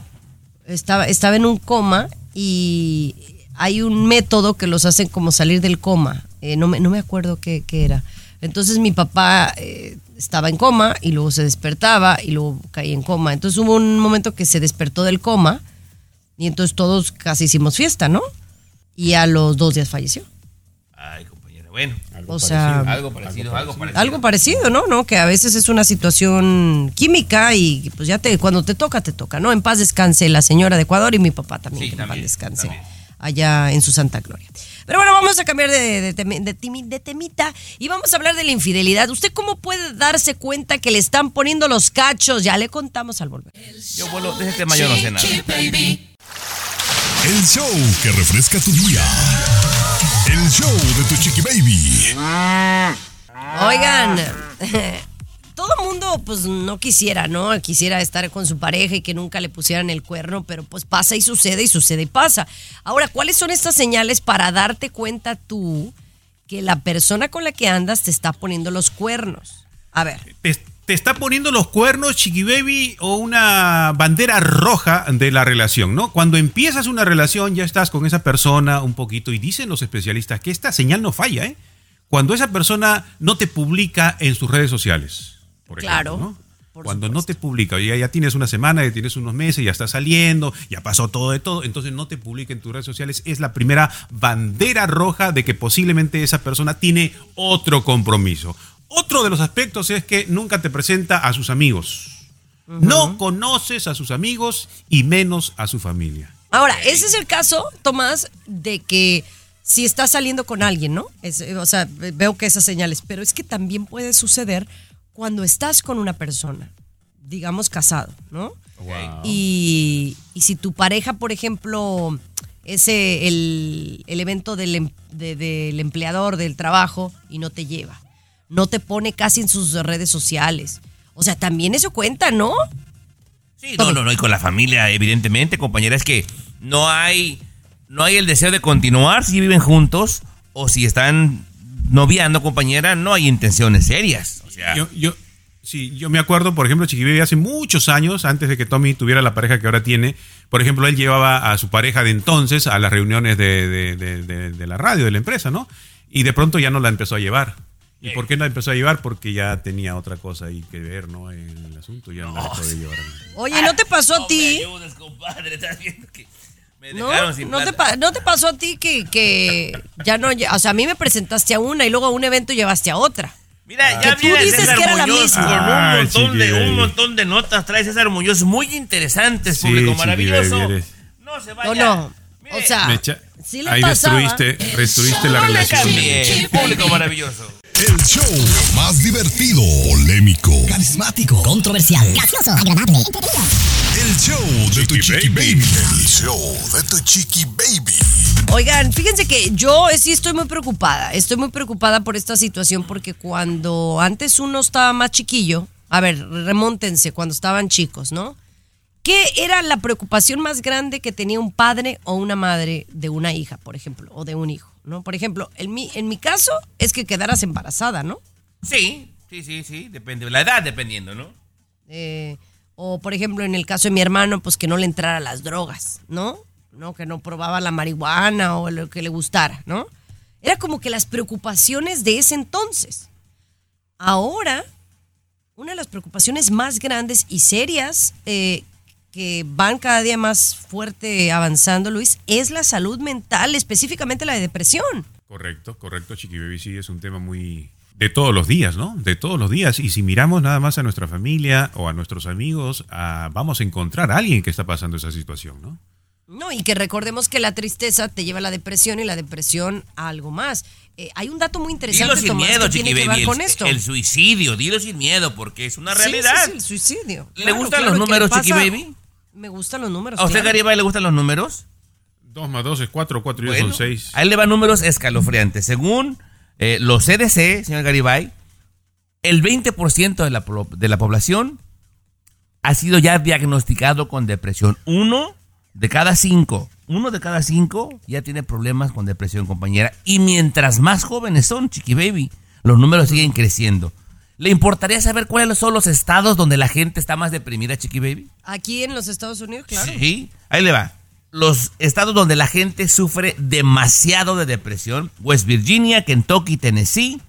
Speaker 4: Estaba, estaba en un coma y hay un método que los hacen como salir del coma. Eh, no, me, no me acuerdo qué, qué era. Entonces mi papá eh, estaba en coma y luego se despertaba y luego caía en coma. Entonces hubo un momento que se despertó del coma y entonces todos casi hicimos fiesta, ¿no? Y a los dos días falleció.
Speaker 5: Ay, compañera. Bueno,
Speaker 4: o sea,
Speaker 5: algo parecido, algo parecido.
Speaker 4: Algo parecido, ¿no? ¿no? Que a veces es una situación química y pues ya te, cuando te toca, te toca, ¿no? En paz descanse la señora de Ecuador y mi papá también,
Speaker 5: Sí,
Speaker 4: que en paz descanse
Speaker 5: también.
Speaker 4: Allá en su santa gloria. Pero bueno, vamos a cambiar de, de temi- de timi- de temita y vamos a hablar de la infidelidad. ¿Usted cómo puede darse cuenta que le están poniendo los cachos? Ya le contamos al volver.
Speaker 5: Yo, bueno, de ese tema yo no sé nada.
Speaker 2: El show que refresca tu día. El show de tu chiqui baby.
Speaker 4: Oigan, todo mundo pues no quisiera, ¿no? Quisiera estar con su pareja y que nunca le pusieran el cuerno, pero pues pasa y sucede y sucede y pasa. Ahora, ¿cuáles son estas señales para darte cuenta tú que la persona con la que andas te está poniendo los cuernos? A ver.
Speaker 3: ¿Te, te está poniendo los cuernos, Chiqui Baby, o una bandera roja de la relación, ¿no? Cuando empiezas una relación, ya estás con esa persona un poquito, y dicen los especialistas que esta señal no falla, ¿eh? Cuando esa persona no te publica en sus redes sociales. Por
Speaker 4: Claro,
Speaker 3: ¿no? Cuando no te publica, ya, ya tienes una semana, ya tienes unos meses, ya está saliendo, ya pasó todo de todo, entonces no te publica en tus redes sociales, es la primera bandera roja de que posiblemente esa persona tiene otro compromiso. Otro de los aspectos es que nunca te presenta a sus amigos. No conoces a sus amigos y menos a su familia.
Speaker 4: Ahora, ese es el caso, Tomás, de que si estás saliendo con alguien, ¿no? Es, eh, o sea, veo que esas señales, pero es que también puede suceder cuando estás con una persona, digamos casado, ¿no? Y, y si tu pareja, por ejemplo, es eh, el, el evento del, em- de- del empleador del trabajo y no te lleva, no te pone casi en sus redes sociales. O sea, también eso cuenta, ¿no?
Speaker 5: Sí, no, no, no, y con la familia, evidentemente, compañera, es que no hay, no hay el deseo de continuar si viven juntos o si están noviando, compañera, no hay intenciones serias. O sea,
Speaker 3: Yo, yo, sí, yo me acuerdo, por ejemplo, Chiquibaby hace muchos años, antes de que Tommy tuviera la pareja que ahora tiene, por ejemplo, él llevaba a su pareja de entonces a las reuniones de, de- de- de- de la radio, de la empresa, ¿no? Y de pronto ya no la empezó a llevar. ¿Y por qué no la empezó a llevar? Porque ya tenía otra cosa ahí que ver, ¿no? En el asunto, ya no la dejó de llevar.
Speaker 4: Oye, ¿no te pasó a ti?
Speaker 5: compadre, estás viendo que me
Speaker 4: ¿No?
Speaker 5: sin
Speaker 4: ¿No te,
Speaker 5: plata.
Speaker 4: pa- ¿No te pasó a ti que, que ya no, o sea, a mí me presentaste a una y luego a un evento llevaste a otra?
Speaker 5: Mira,
Speaker 4: Que
Speaker 5: ya
Speaker 4: tú dices
Speaker 5: César
Speaker 4: que era la misma.
Speaker 5: con un
Speaker 3: Ay,
Speaker 5: montón, de,
Speaker 3: chiqui,
Speaker 5: un
Speaker 3: baby.
Speaker 5: montón de notas, trae César Muñoz muy interesantes,
Speaker 3: Sí,
Speaker 5: público maravilloso.
Speaker 3: baby,
Speaker 5: No se
Speaker 4: No,
Speaker 5: vaya.
Speaker 4: no. O sea, sí le
Speaker 3: ahí
Speaker 4: pasaba.
Speaker 3: destruiste, destruiste la
Speaker 5: No
Speaker 3: relación.
Speaker 5: cambie, público maravilloso.
Speaker 2: El show más divertido, polémico,
Speaker 8: Carismático, controversial, gracioso, agradable, entretenido.
Speaker 2: El show de tu chiqui baby. El show de tu chiqui baby.
Speaker 4: Oigan, fíjense que yo sí estoy muy preocupada. Estoy muy preocupada por esta situación porque cuando antes uno estaba más chiquillo, a ver, remóntense cuando estaban chicos, ¿no? ¿Qué era la preocupación más grande que tenía un padre o una madre de una hija, por ejemplo, o de un hijo, ¿no? Por ejemplo, en mi, en mi caso es que quedaras embarazada, ¿no?
Speaker 5: Sí, sí, sí, sí, depende, la edad dependiendo, ¿no?
Speaker 4: Eh, o por ejemplo, en el caso de mi hermano, pues que no le entrara las drogas, ¿no? ¿No? Que no probaba la marihuana o lo que le gustara, ¿no? Era como que las preocupaciones de ese entonces. Ahora, una de las preocupaciones más grandes y serias eh, que van cada día más fuerte avanzando, Luis, es la salud mental, específicamente la de depresión.
Speaker 3: Correcto, correcto, Chiqui Baby, sí, es un tema muy de todos los días, ¿no? De todos los días. Y si miramos nada más a nuestra familia o a nuestros amigos, ah, vamos a encontrar a alguien que está pasando esa situación, ¿no?
Speaker 4: No, y que recordemos que la tristeza te lleva a la depresión y la depresión a algo más. Eh, hay un dato muy interesante
Speaker 5: Dilo sin
Speaker 4: Tomás,
Speaker 5: miedo,
Speaker 4: que
Speaker 5: Chiqui
Speaker 4: tiene que
Speaker 5: Baby.
Speaker 4: ver con
Speaker 5: El,
Speaker 4: esto.
Speaker 5: el suicidio, dilo sin miedo, porque es una realidad.
Speaker 4: sí, sí, el suicidio.
Speaker 5: ¿Le
Speaker 4: Claro,
Speaker 5: gustan
Speaker 4: claro,
Speaker 5: los
Speaker 4: ¿qué
Speaker 5: números, Chiqui? Baby?
Speaker 4: Me gustan los números.
Speaker 5: ¿A usted,
Speaker 4: claro.
Speaker 5: Garibay, le gustan los números?
Speaker 3: Dos más dos es cuatro, cuatro y dos
Speaker 5: Bueno,
Speaker 3: son seis.
Speaker 5: Ahí le van números escalofriantes. Según eh, los CDC, señor Garibay, el 20% de la, de la población ha sido ya diagnosticado con depresión. Uno de cada cinco, uno de cada cinco ya tiene problemas con depresión, compañera. Y mientras más jóvenes son, Chiqui Baby, los números siguen creciendo. ¿Le importaría saber cuáles son los estados donde la gente está más deprimida, Chiqui Baby?
Speaker 4: Aquí en los Estados Unidos, claro.
Speaker 5: Sí, ahí le va. Los estados donde la gente sufre demasiado de depresión, West Virginia, Kentucky, Tennessee,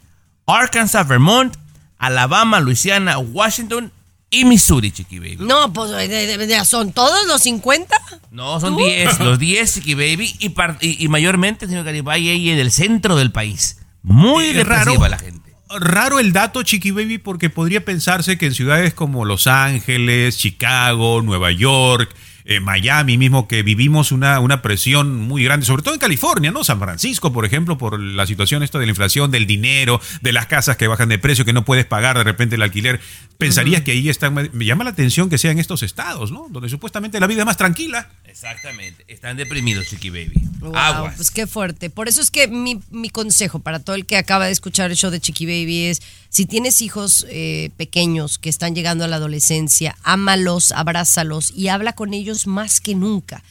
Speaker 5: Arkansas, Vermont, Alabama, Luisiana, Washington y Missouri, Chiqui Baby.
Speaker 4: No, pues de- de- de- son todos los 50.
Speaker 5: No, son
Speaker 4: ¿Tú?
Speaker 5: 10, los 10, Chiqui Baby, y, par- y, y mayormente, señor Garibay, ahí en el centro del país. Muy
Speaker 3: Eh, raro.
Speaker 5: la gente.
Speaker 3: Raro el dato, Chiqui Baby, porque podría pensarse que en ciudades como Los Ángeles, Chicago, Nueva York, eh, Miami mismo, que vivimos una, una presión muy grande, sobre todo en California, ¿no? San Francisco, por ejemplo, por la situación esta de la inflación, del dinero, de las casas que bajan de precio, que no puedes pagar de repente el alquiler. Pensarías que ahí están... Me llama la atención que sea en estos estados, ¿no? Donde supuestamente la vida es más tranquila.
Speaker 5: Exactamente. Están deprimidos, Chiqui Baby.
Speaker 4: Wow,
Speaker 5: Aguas.
Speaker 4: pues qué fuerte. Por eso es que mi, mi consejo para todo el que acaba de escuchar el show de Chiqui Baby es, si tienes hijos eh, pequeños que están llegando a la adolescencia, ámalos, abrázalos y habla con ellos más que nunca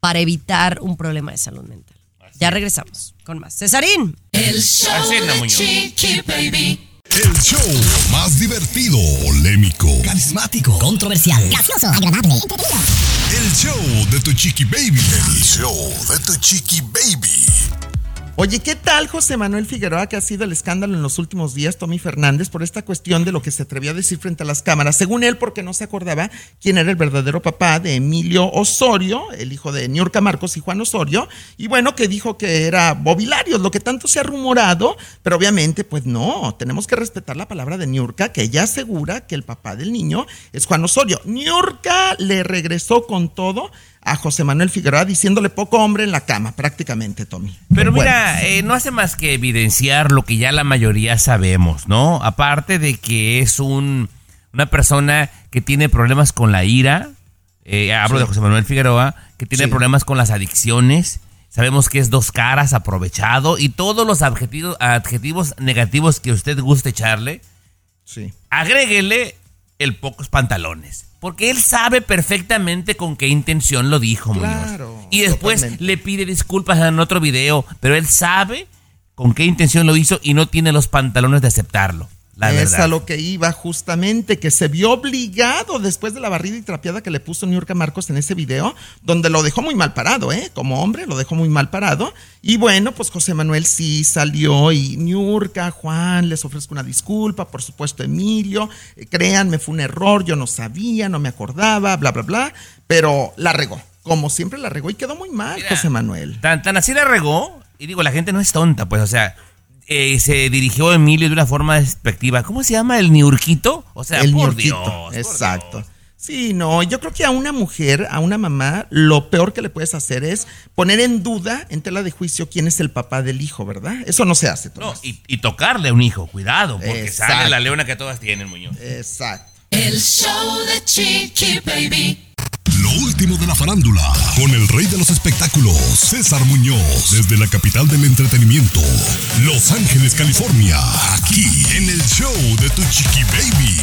Speaker 4: para evitar un problema de salud mental. Ya regresamos con más. Cesarín.
Speaker 7: El show
Speaker 5: Así
Speaker 7: de. Chiqui Baby.
Speaker 2: El show más divertido, polémico,
Speaker 8: Carismático. Controversial. Gracioso. Agradable. Entretenido.
Speaker 2: el show de tu chiqui baby. El show de tu chiqui baby.
Speaker 6: Oye, ¿qué tal José Manuel Figueroa, que ha sido el escándalo en los últimos días, Tommy Fernández, por esta cuestión de lo que se atrevió a decir frente a las cámaras? Según él, porque no se acordaba quién era el verdadero papá de Emilio Osorio, el hijo de Niurka Marcos y Juan Osorio, y bueno, que dijo que era Bobilarios, lo que tanto se ha rumorado, pero obviamente, pues no, tenemos que respetar la palabra de Niurka, que ella asegura que el papá del niño es Juan Osorio. Niurka le regresó con todo a José Manuel Figueroa diciéndole poco hombre en la cama, prácticamente, Tommy.
Speaker 5: Pero mira, eh, no hace más que evidenciar lo que ya la mayoría sabemos, ¿no? Aparte de que es un, una persona que tiene problemas con la ira, eh, hablo
Speaker 6: Sí.
Speaker 5: de José Manuel Figueroa, que tiene
Speaker 6: Sí.
Speaker 5: problemas con las adicciones, sabemos que es dos caras, aprovechado, y todos los adjetivos, adjetivos negativos que usted guste echarle,
Speaker 6: Sí.
Speaker 5: agréguele el pocos pantalones. Porque él sabe perfectamente con qué intención lo dijo,
Speaker 6: Claro,
Speaker 5: Muñoz. Y después
Speaker 6: totalmente.
Speaker 5: le pide disculpas en otro video, pero él sabe con qué intención lo hizo y no tiene los pantalones de aceptarlo. La
Speaker 6: es
Speaker 5: verdad.
Speaker 6: a lo que iba justamente, que se vio obligado después de la barrida y trapeada que le puso Niurka Marcos en ese video, donde lo dejó muy mal parado, ¿eh? Como hombre, lo dejó muy mal parado. Y bueno, pues José Manuel sí salió y Niurka, Juan, les ofrezco una disculpa, por supuesto Emilio, eh, créanme, fue un error, yo no sabía, no me acordaba, bla, bla, bla, pero la regó, como siempre la regó y quedó muy mal
Speaker 5: Mira,
Speaker 6: José Manuel.
Speaker 5: Tan, tan así la regó, y digo, la gente no es tonta, pues, o sea, eh, se dirigió a Emilio de una forma despectiva. ¿Cómo se llama? ¿El niurquito? O sea,
Speaker 6: el
Speaker 5: por
Speaker 6: ñorquito,
Speaker 5: Dios. por
Speaker 6: Exacto.
Speaker 5: Dios.
Speaker 6: Sí, no, yo creo que a una mujer, a una mamá, lo peor que le puedes hacer es poner en duda, en tela de juicio, quién es el papá del hijo, ¿verdad? Eso no se hace,
Speaker 5: No,
Speaker 6: Tomás.
Speaker 5: y, y tocarle a un hijo, cuidado, porque
Speaker 6: Exacto.
Speaker 5: sale la leona que todas tienen, Muñoz.
Speaker 6: Exacto.
Speaker 7: El show de Chiqui Baby.
Speaker 2: Lo último de la farándula, con el rey de los espectáculos, César Muñoz, desde la capital del entretenimiento, Los Ángeles, California, aquí en el show de tu chiqui baby.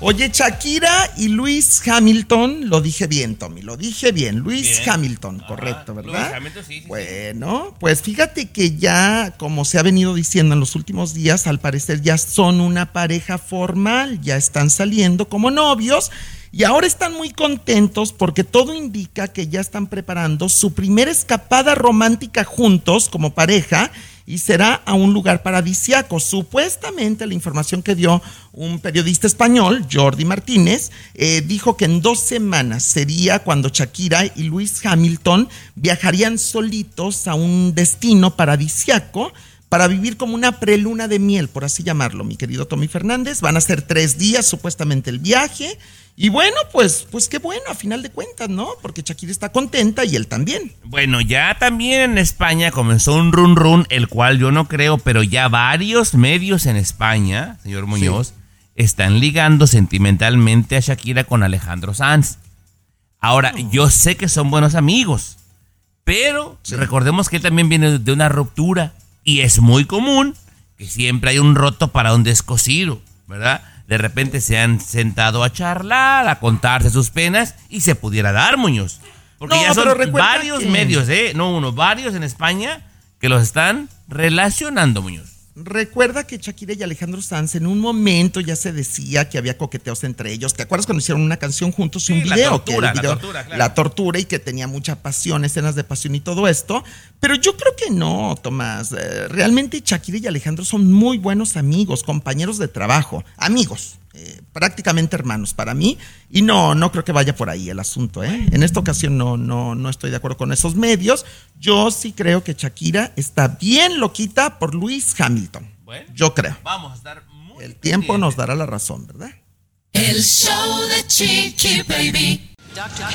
Speaker 6: Oye, Shakira y Luis Hamilton, lo dije bien, Tommy, lo dije bien. Luis
Speaker 5: Bien.
Speaker 6: Hamilton,
Speaker 5: Ajá,
Speaker 6: correcto,
Speaker 5: Luis
Speaker 6: ¿verdad?
Speaker 5: Hamilton, sí, sí.
Speaker 6: Bueno, pues fíjate que ya, como se ha venido diciendo en los últimos días, al parecer ya son una pareja formal, ya están saliendo como novios y ahora están muy contentos porque todo indica que ya están preparando su primera escapada romántica juntos como pareja y será a un lugar paradisiaco. Supuestamente la información que dio un periodista español, Jordi Martínez, eh, dijo que en dos semanas sería cuando Shakira y Luis Hamilton viajarían solitos a un destino paradisiaco para vivir como una preluna de miel, por así llamarlo, mi querido Tommy Fernández. Van a ser tres días supuestamente el viaje. Y bueno, pues, pues qué bueno, a final de cuentas, ¿no? Porque Shakira está contenta y él también.
Speaker 5: Bueno, ya también en España comenzó un run run, el cual yo no creo, pero ya varios medios en España, señor Muñoz, están ligando sentimentalmente a Shakira con Alejandro Sanz. Ahora, yo sé que son buenos amigos, pero recordemos que él también viene de una ruptura y es muy común que siempre hay un roto para un descosido, ¿verdad? De repente se han sentado a charlar, a contarse sus penas y se pudiera dar, Muñoz. Porque
Speaker 6: No,
Speaker 5: ya son varios
Speaker 6: que-
Speaker 5: medios, ¿eh? No uno, varios en España que los están relacionando, Muñoz.
Speaker 6: Recuerda que Shakira y Alejandro Sanz en un momento ya se decía que había coqueteos entre ellos. ¿Te acuerdas cuando hicieron una canción juntos y un
Speaker 5: Sí, la
Speaker 6: video?
Speaker 5: tortura,
Speaker 6: que
Speaker 5: la
Speaker 6: video-
Speaker 5: tortura, claro.
Speaker 6: la tortura y que tenía mucha pasión, escenas de pasión y todo esto. Pero yo creo que no, Tomás. Eh, realmente Shakira y Alejandro son muy buenos amigos, compañeros de trabajo, amigos. Eh, prácticamente hermanos para mí. Y no, no creo que vaya por ahí el asunto. ¿eh? En esta ocasión no, no, no estoy de acuerdo con esos medios. Yo sí creo que Shakira está bien loquita por Luis Hamilton. Yo creo.
Speaker 5: Vamos a estar
Speaker 6: El tiempo nos dará la razón, ¿verdad?
Speaker 7: El show de Chiqui Baby.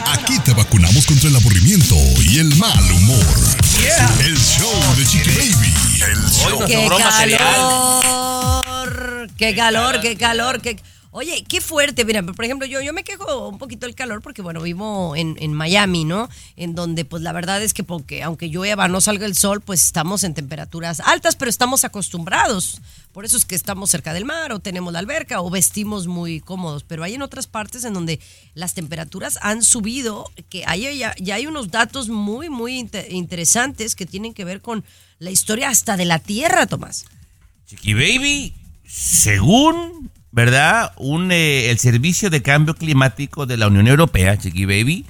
Speaker 2: Aquí te vacunamos contra el aburrimiento y el mal humor. El show de Chiqui Baby. El show.
Speaker 4: ¡Qué calor! ¡Qué calor, qué calor! Qué... Oye, qué fuerte. Mira, por ejemplo, yo, me quejo un poquito del calor porque, bueno, vivo en, Miami, ¿no? En donde, pues, la verdad es que porque, aunque llueva, no salga el sol, pues estamos en temperaturas altas, pero estamos acostumbrados. Por eso es que estamos cerca del mar o tenemos la alberca o vestimos muy cómodos. Pero hay en otras partes en donde las temperaturas han subido, que hay, ya, ya hay unos datos muy, muy inte- interesantes que tienen que ver con la historia hasta de la Tierra, Tomás.
Speaker 5: Chiqui Baby, según, ¿verdad? Un, eh, el Servicio de Cambio Climático de la Unión Europea, Chiqui Baby,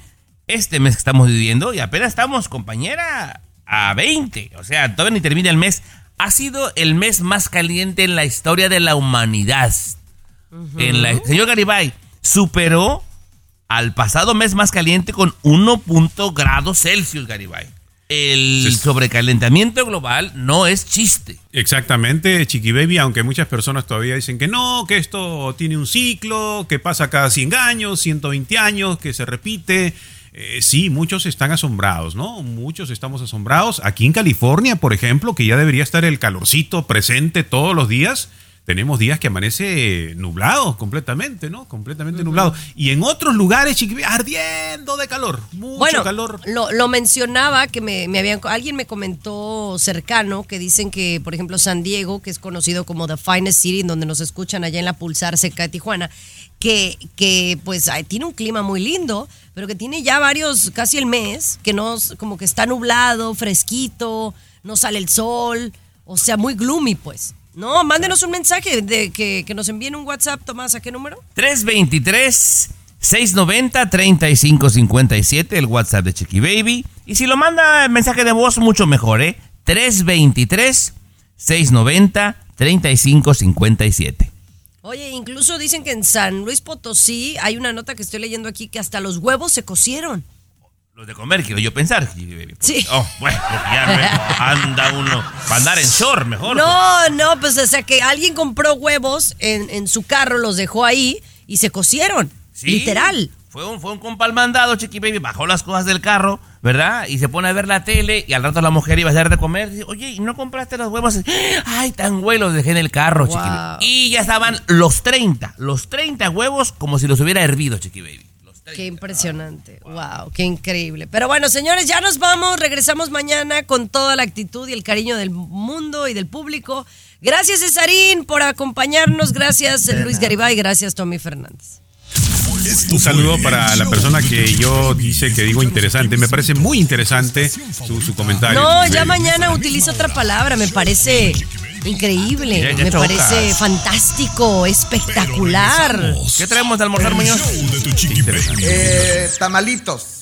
Speaker 5: este mes que estamos viviendo, y apenas estamos, compañera, a 20, o sea, todavía ni termina el mes, ha sido el mes más caliente en la historia de la humanidad. En la, señor Garibay, superó al pasado mes más caliente con 1 punto grados Celsius, Garibay. El sobrecalentamiento global no es chiste.
Speaker 3: Exactamente, Chiqui Baby, aunque muchas personas todavía dicen que no, que esto tiene un ciclo, que pasa cada 100 años, 120 años, que se repite. Eh, sí, muchos están asombrados, ¿no? Muchos estamos asombrados. Aquí en California, por ejemplo, que ya debería estar el calorcito presente todos los días, tenemos días que amanece nublado completamente, ¿no? Completamente nublado. Y en otros lugares, Chiqui ardiendo de calor, mucho
Speaker 4: bueno,
Speaker 3: calor.
Speaker 4: Lo, lo mencionaba que me, me habían alguien me comentó cercano que dicen que por ejemplo San Diego que es conocido como the finest city en donde nos escuchan allá en la pulsar cerca de Tijuana que, que pues tiene un clima muy lindo pero que tiene ya varios casi el mes que no como que está nublado fresquito no sale el sol o sea muy gloomy pues no mándenos un mensaje de que, que nos envíen un WhatsApp Tomás a qué número
Speaker 5: 323 690 3557 el WhatsApp de Chiqui Baby. Y si lo manda en mensaje de voz, mucho mejor, ¿eh? 323 690 3557
Speaker 4: Oye, incluso dicen que en San Luis Potosí hay una nota que estoy leyendo aquí que hasta los huevos se cocieron.
Speaker 5: Los de comer, quiero yo pensar. Chiqui Baby.
Speaker 4: Sí.
Speaker 5: Oh, bueno, ya me- anda uno. Para andar en short, mejor.
Speaker 4: No, no, pues o sea que alguien compró huevos en, en su carro, los dejó ahí y se cocieron.
Speaker 5: Sí.
Speaker 4: Literal.
Speaker 5: Fue un, fue un compa al mandado, Chiqui Baby, bajó las cosas del carro, ¿verdad? Y se pone a ver la tele y al rato la mujer iba a hacer de comer. Dice, Oye, ¿y no compraste los huevos? Ay, tan güey, los dejé en el carro, Chiqui Baby. Y ya estaban los 30, los 30 huevos como si los hubiera hervido, Chiqui Baby.
Speaker 4: Qué impresionante. Wow, qué increíble. Pero bueno, señores, ya nos vamos. Regresamos mañana con toda la actitud y el cariño del mundo y del público. Gracias, Cesarín, por acompañarnos. Gracias, Luis Garibay. Gracias, Tommy Fernández.
Speaker 3: Un saludo para la persona que yo dice que digo interesante. Me parece muy interesante su, su comentario.
Speaker 4: No, ya mañana utilizo otra palabra. Me parece increíble.
Speaker 5: Ya, ya
Speaker 4: me
Speaker 5: chocas.
Speaker 4: parece fantástico, espectacular.
Speaker 5: ¿Qué traemos de almorzar, Muñoz?
Speaker 6: Eh, tamalitos.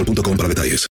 Speaker 13: boostmobile.com para detalles.